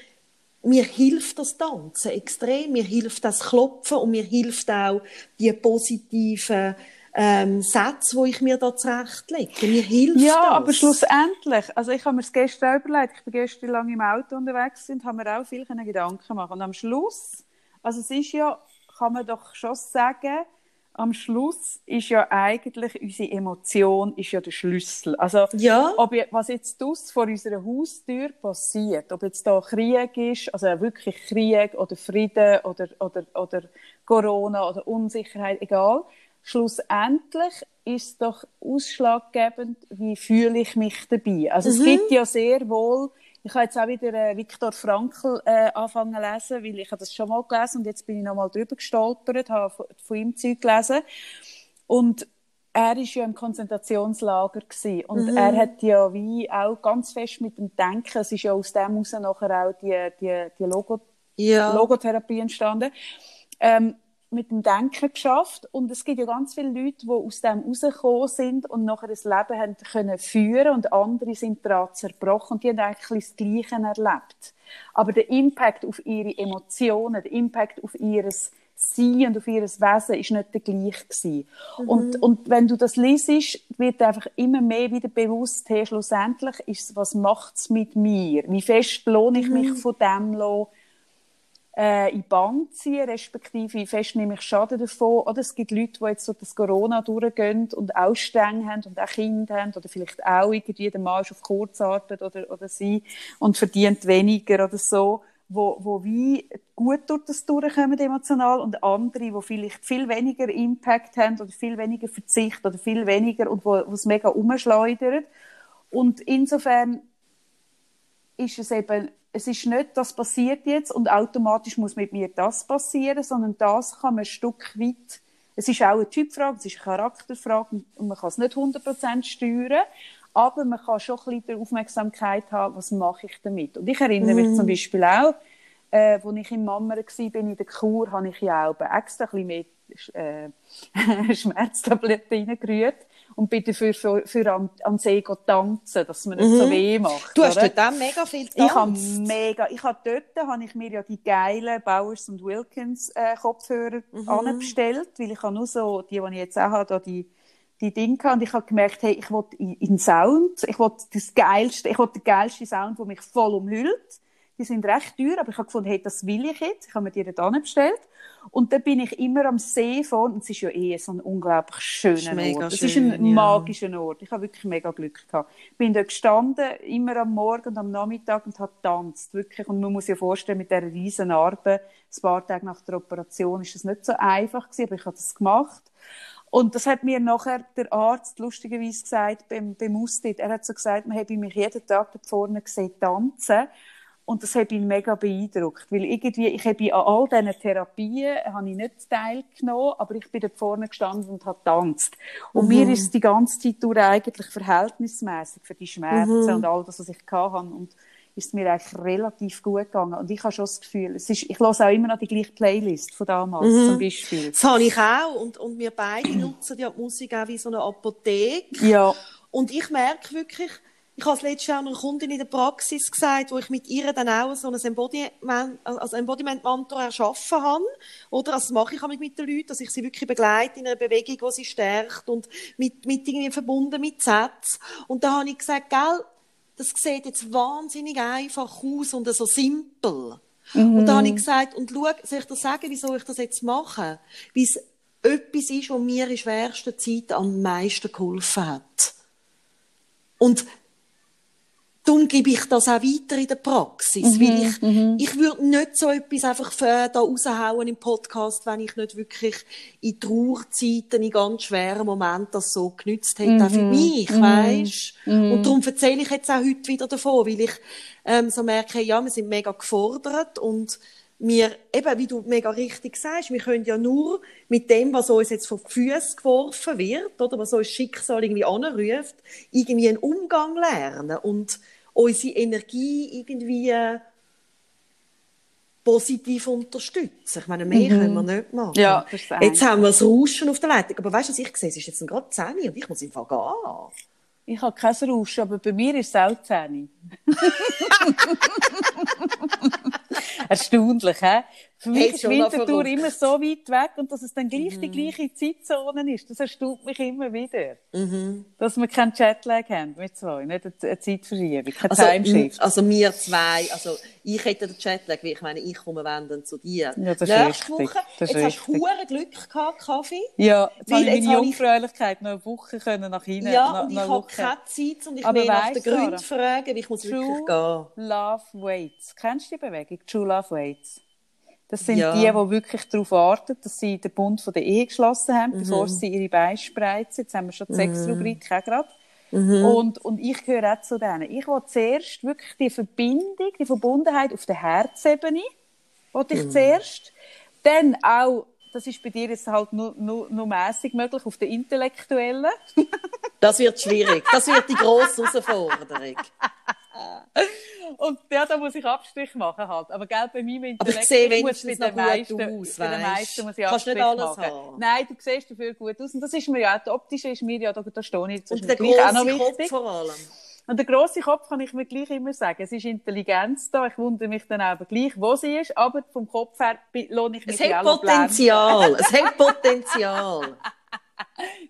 mir hilft das Tanzen extrem, mir hilft das Klopfen und mir hilft auch die positiven ähm, Sätze, die ich mir da zurechtlege. Mir hilft Ja, das. aber schlussendlich, also ich habe mir das gestern überlegt, ich bin gestern lange im Auto unterwegs und habe mir auch viel Gedanken machen Und am Schluss, also es ist ja, kann man doch schon sagen, am Schluss ist ja eigentlich unsere Emotion ist ja der Schlüssel. Also Ja. ob was jetzt aus vor unserer Haustür passiert, ob jetzt da Krieg ist, also wirklich Krieg oder Frieden oder, oder, oder Corona oder Unsicherheit, egal. Schlussendlich ist doch ausschlaggebend, wie fühle ich mich dabei. Also es gibt ja sehr wohl, ich habe jetzt auch wieder äh, Viktor Frankl äh, angefangen zu lesen, weil ich habe das schon mal gelesen und jetzt bin ich noch mal drüber gestolpert, habe von, von ihm Zeug gelesen. Und er ist ja im Konzentrationslager gewesen. und mhm. er hat ja wie auch ganz fest mit dem Denken, es ist ja aus dem heraus nachher auch die, die, die Logo, ja. Logotherapie entstanden, ähm, mit dem Denken geschafft und es gibt ja ganz viele Leute, die aus dem rausgekommen sind und nachher das Leben haben können führen und andere sind daran zerbrochen und die haben eigentlich das Gleiche erlebt. Aber der Impact auf ihre Emotionen, der Impact auf ihres sein und auf ihr Wesen ist nicht der gleiche gewesen. Mhm. Und, und wenn du das liest, wird einfach immer mehr wieder bewusst, hey, schlussendlich ist was macht's mit mir? Wie fest lohne ich mich mhm. von dem lassen, äh, in die ziehen, respektive wie fest nehme ich Schaden davon. Oder es gibt Leute, die jetzt so das Corona durchgehen und auch streng haben und auch Kinder haben oder vielleicht auch irgendwie der Mann auf Kurzarbeit oder, oder sie und verdient weniger oder so wo, wo wie gut durch das durchkommen emotional und andere, wo vielleicht viel weniger Impact haben oder viel weniger Verzicht oder viel weniger und wo, wo es mega umschleudert. Und insofern ist es eben, es ist nicht, das passiert jetzt und automatisch muss mit mir das passieren, sondern das kann man ein Stück weit, es ist auch eine Typfrage, es ist eine Charakterfrage und man kann es nicht 100% steuern, aber man kann schon ein bisschen Aufmerksamkeit haben, was mache ich damit. Und ich erinnere mich mm. zum Beispiel auch, äh, als ich in Mammer war, bin in der Kur, habe ich ja auch extra ein bisschen mehr äh, Schmerztabletten reingerührt und bin dafür für, für an, an See tanzen, dass man nicht mhm. so weh macht. Du hast oder? dort auch mega viel getanzt. Ich habe mega, ich habe dort habe ich mir ja die geilen Bowers und Wilkins äh, Kopfhörer mhm. anbestellt, weil ich habe nur so, die, die ich jetzt auch habe, die die Dinge und ich habe gemerkt, hey, ich will in, in Sound, ich will das geilste, ich will den geilsten Sound, der mich voll umhüllt. Die sind recht teuer, aber ich habe gefunden, hey, das will ich jetzt. Ich habe mir die dann bestellt. Und dann bin ich immer am See vor, und es ist ja eh so ein unglaublich schöner Ort. Es ist ein ja. magischer Ort. Ich habe wirklich mega Glück gehabt. Ich bin da gestanden, immer am Morgen und am Nachmittag und habe getanzt, wirklich. Und man muss sich vorstellen, mit dieser riesen Narbe, ein paar Tage nach der Operation, ist das nicht so einfach gewesen, aber ich habe das gemacht. Und das hat mir nachher der Arzt lustigerweise gesagt, beim, beim. Er hat so gesagt, man habe mich jeden Tag da vorne gesehen tanzen. Und das hat ihn mega beeindruckt, weil irgendwie, ich habe an all diesen Therapien, habe ich nicht teilgenommen, aber ich bin da vorne gestanden und habe getanzt. Und mhm. mir ist die ganze Zeit durch eigentlich verhältnismäßig für die Schmerzen mhm. und all das, was ich hatte. Und ist mir eigentlich relativ gut gegangen. Und ich habe schon das Gefühl, es ist, ich höre auch immer noch die gleiche Playlist von damals, mhm. zum Beispiel. Das habe ich auch. Und, und wir beide nutzen ja die Musik auch wie so eine Apotheke. Ja. Und ich merke wirklich, ich habe es letztes Jahr einer Kundin in der Praxis gesagt, wo ich mit ihr dann auch so ein Embodiment, also Embodiment-Mantra erschaffen habe. Oder, also das mache ich mit den Leuten, dass ich sie wirklich begleite in einer Bewegung, die sie stärkt und mit, mit irgendwie verbunden mit Sätzen. Und da habe ich gesagt, gell, das sieht jetzt wahnsinnig einfach aus und so simpel. Mhm. Und da habe ich gesagt, und schau, soll ich dir sagen, wieso ich das jetzt mache? Weil es etwas ist, was mir in schwersten Zeit am meisten geholfen hat. Und Darum gebe ich das auch weiter in der Praxis. Mhm, weil ich, mhm. ich würde nicht so etwas einfach für, da raushauen im Podcast, wenn ich nicht wirklich in Trauerzeiten, in ganz schweren Momenten das so genützt hätte, mhm. auch für mich, mhm. weisst? Mhm. Und darum erzähle ich jetzt auch heute wieder davon, weil ich, ähm, so merke, ja, wir sind mega gefordert und wir, eben, wie du mega richtig sagst, wir können ja nur mit dem, was uns jetzt vor die Füße geworfen wird, oder was uns Schicksal irgendwie anruft, irgendwie einen Umgang lernen und unsere Energie irgendwie äh, positiv unterstützen. Ich meine, mehr mhm. können wir nicht machen. Ja, jetzt haben wir das Rauschen auf der Leitung. Aber weißt du, was ich sehe? Es ist jetzt gerade 10 und ich muss einfach gehen. Ich habe kein Rauschen, aber bei mir ist es auch 10 Erstaunlich, hä? Für mich hey, ist Winterthur immer so weit weg und dass es dann gleich mhm. die gleiche Zeitzone ist, das erstaunt mich immer wieder. Mhm. Dass wir keinen Jetlag haben, wir zwei, nicht eine Zeitverschiebung, kein also, Timeshift. Also wir zwei, also ich hätte den Jetlag, weil ich meine, ich komme wenn zu dir. Ja, das Nächste ist Woche, das jetzt hast du hure Glück gehabt, Kaffee. Ja, jetzt weil habe ich meine Jungfräulichkeit noch eine Woche können nach hinten. Ja, und ich habe keine Zeit und ich will nach den Gründen fragen, ich muss True wirklich gehen. Love Waits. Kennst du die Bewegung? True Love Waits. Das sind ja. die, die wirklich darauf warten, dass sie den Bund von der Ehe geschlossen haben, mhm. bevor sie ihre Beine spreizen. Jetzt haben wir schon die mhm. Sexrubrik auch gerade. Mhm. Und, und ich gehöre auch zu denen. Ich will zuerst wirklich die Verbindung, die Verbundenheit auf der Herzebene, will ich mhm. zuerst. Dann auch das ist bei dir jetzt halt nur, nur, nur mäßig möglich auf der intellektuellen. Das wird schwierig. Das wird die grosse Herausforderung. Und ja, da muss ich Abstrich machen halt. Aber gell, bei meinem Aber Intellekt sehe ich muss bei den meisten, aus, bei den meisten muss ich Kannst Abstrich nicht alles machen. haben. Nein, du siehst dafür gut aus. Und das ist mir ja, das Optische ist mir ja, da, da stehe ich, das Und der auch grosse. Kopf vor allem. Und der grosse Kopf kann ich mir gleich immer sagen. Es ist Intelligenz da. Ich wundere mich dann aber gleich, wo sie ist. Aber vom Kopf her lohne ich mich Es hat auch. Potenzial. Es hat Potenzial.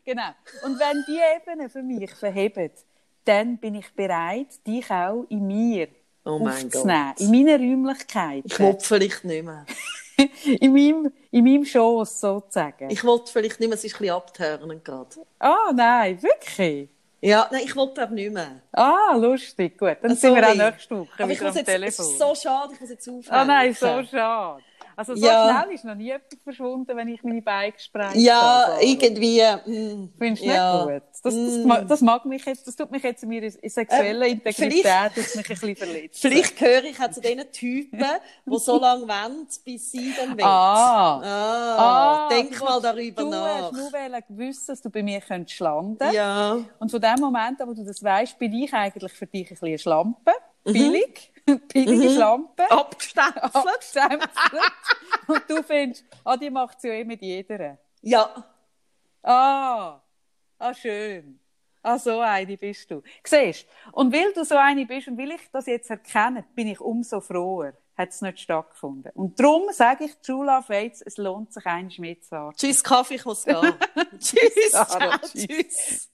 Genau. Und wenn die Ebenen für mich verheben, dann bin ich bereit, dich auch in mir Oh mein. Gott. In meinen Räumlichkeiten. Ich will vielleicht nicht mehr. in meinem, in meinem Schoss sozusagen. Ich will vielleicht nicht mehr. Es ist ein bisschen abtörnend gerade. Ah, nein, wirklich? Ja, nein, ich will glaube nicht mehr. Ah, lustig, gut. Dann Ah, sind wir auch sorry. nächste Woche Aber ich muss am jetzt, es Telefon. ist so schade, ich muss jetzt aufhören. Ah nein, so schade. Also so Ja. schnell ist noch nie jemand verschwunden, wenn ich meine Beine gesprengt Ja, habe. irgendwie. mm, Findest du ja. nicht gut? Das, das, ma- das mag mich jetzt, das tut mich jetzt in meiner sexuellen Ähm, Integrität mich ein bisschen verletzt. Vielleicht gehöre ich auch zu den Typen, die so lange wollen, bis sie dann wollen. Ah. Ah, denk du mal darüber du nach. hast nur gewusst, dass du bei mir könntest landen Ja. Und von dem Moment an, wo du das weißt, bin ich eigentlich für dich ein bisschen eine Schlampe. Mhm. Billig. Billige Schlampe. Abgestempelt. Abgestempelt. Und du findest, ah, die macht es ja eh mit jeder. Ja. Ah, ah, schön. Ah, so eine bist du. Siehst Und weil du so eine bist und weil ich das jetzt erkenne, bin ich umso froher, hat es nicht stattgefunden. Und darum sage ich, True Love Waits, es lohnt sich, einen mitzuwarten. Tschüss, Kaffee, ich muss gehen. Tschüss. Sarah, tschüss. tschüss.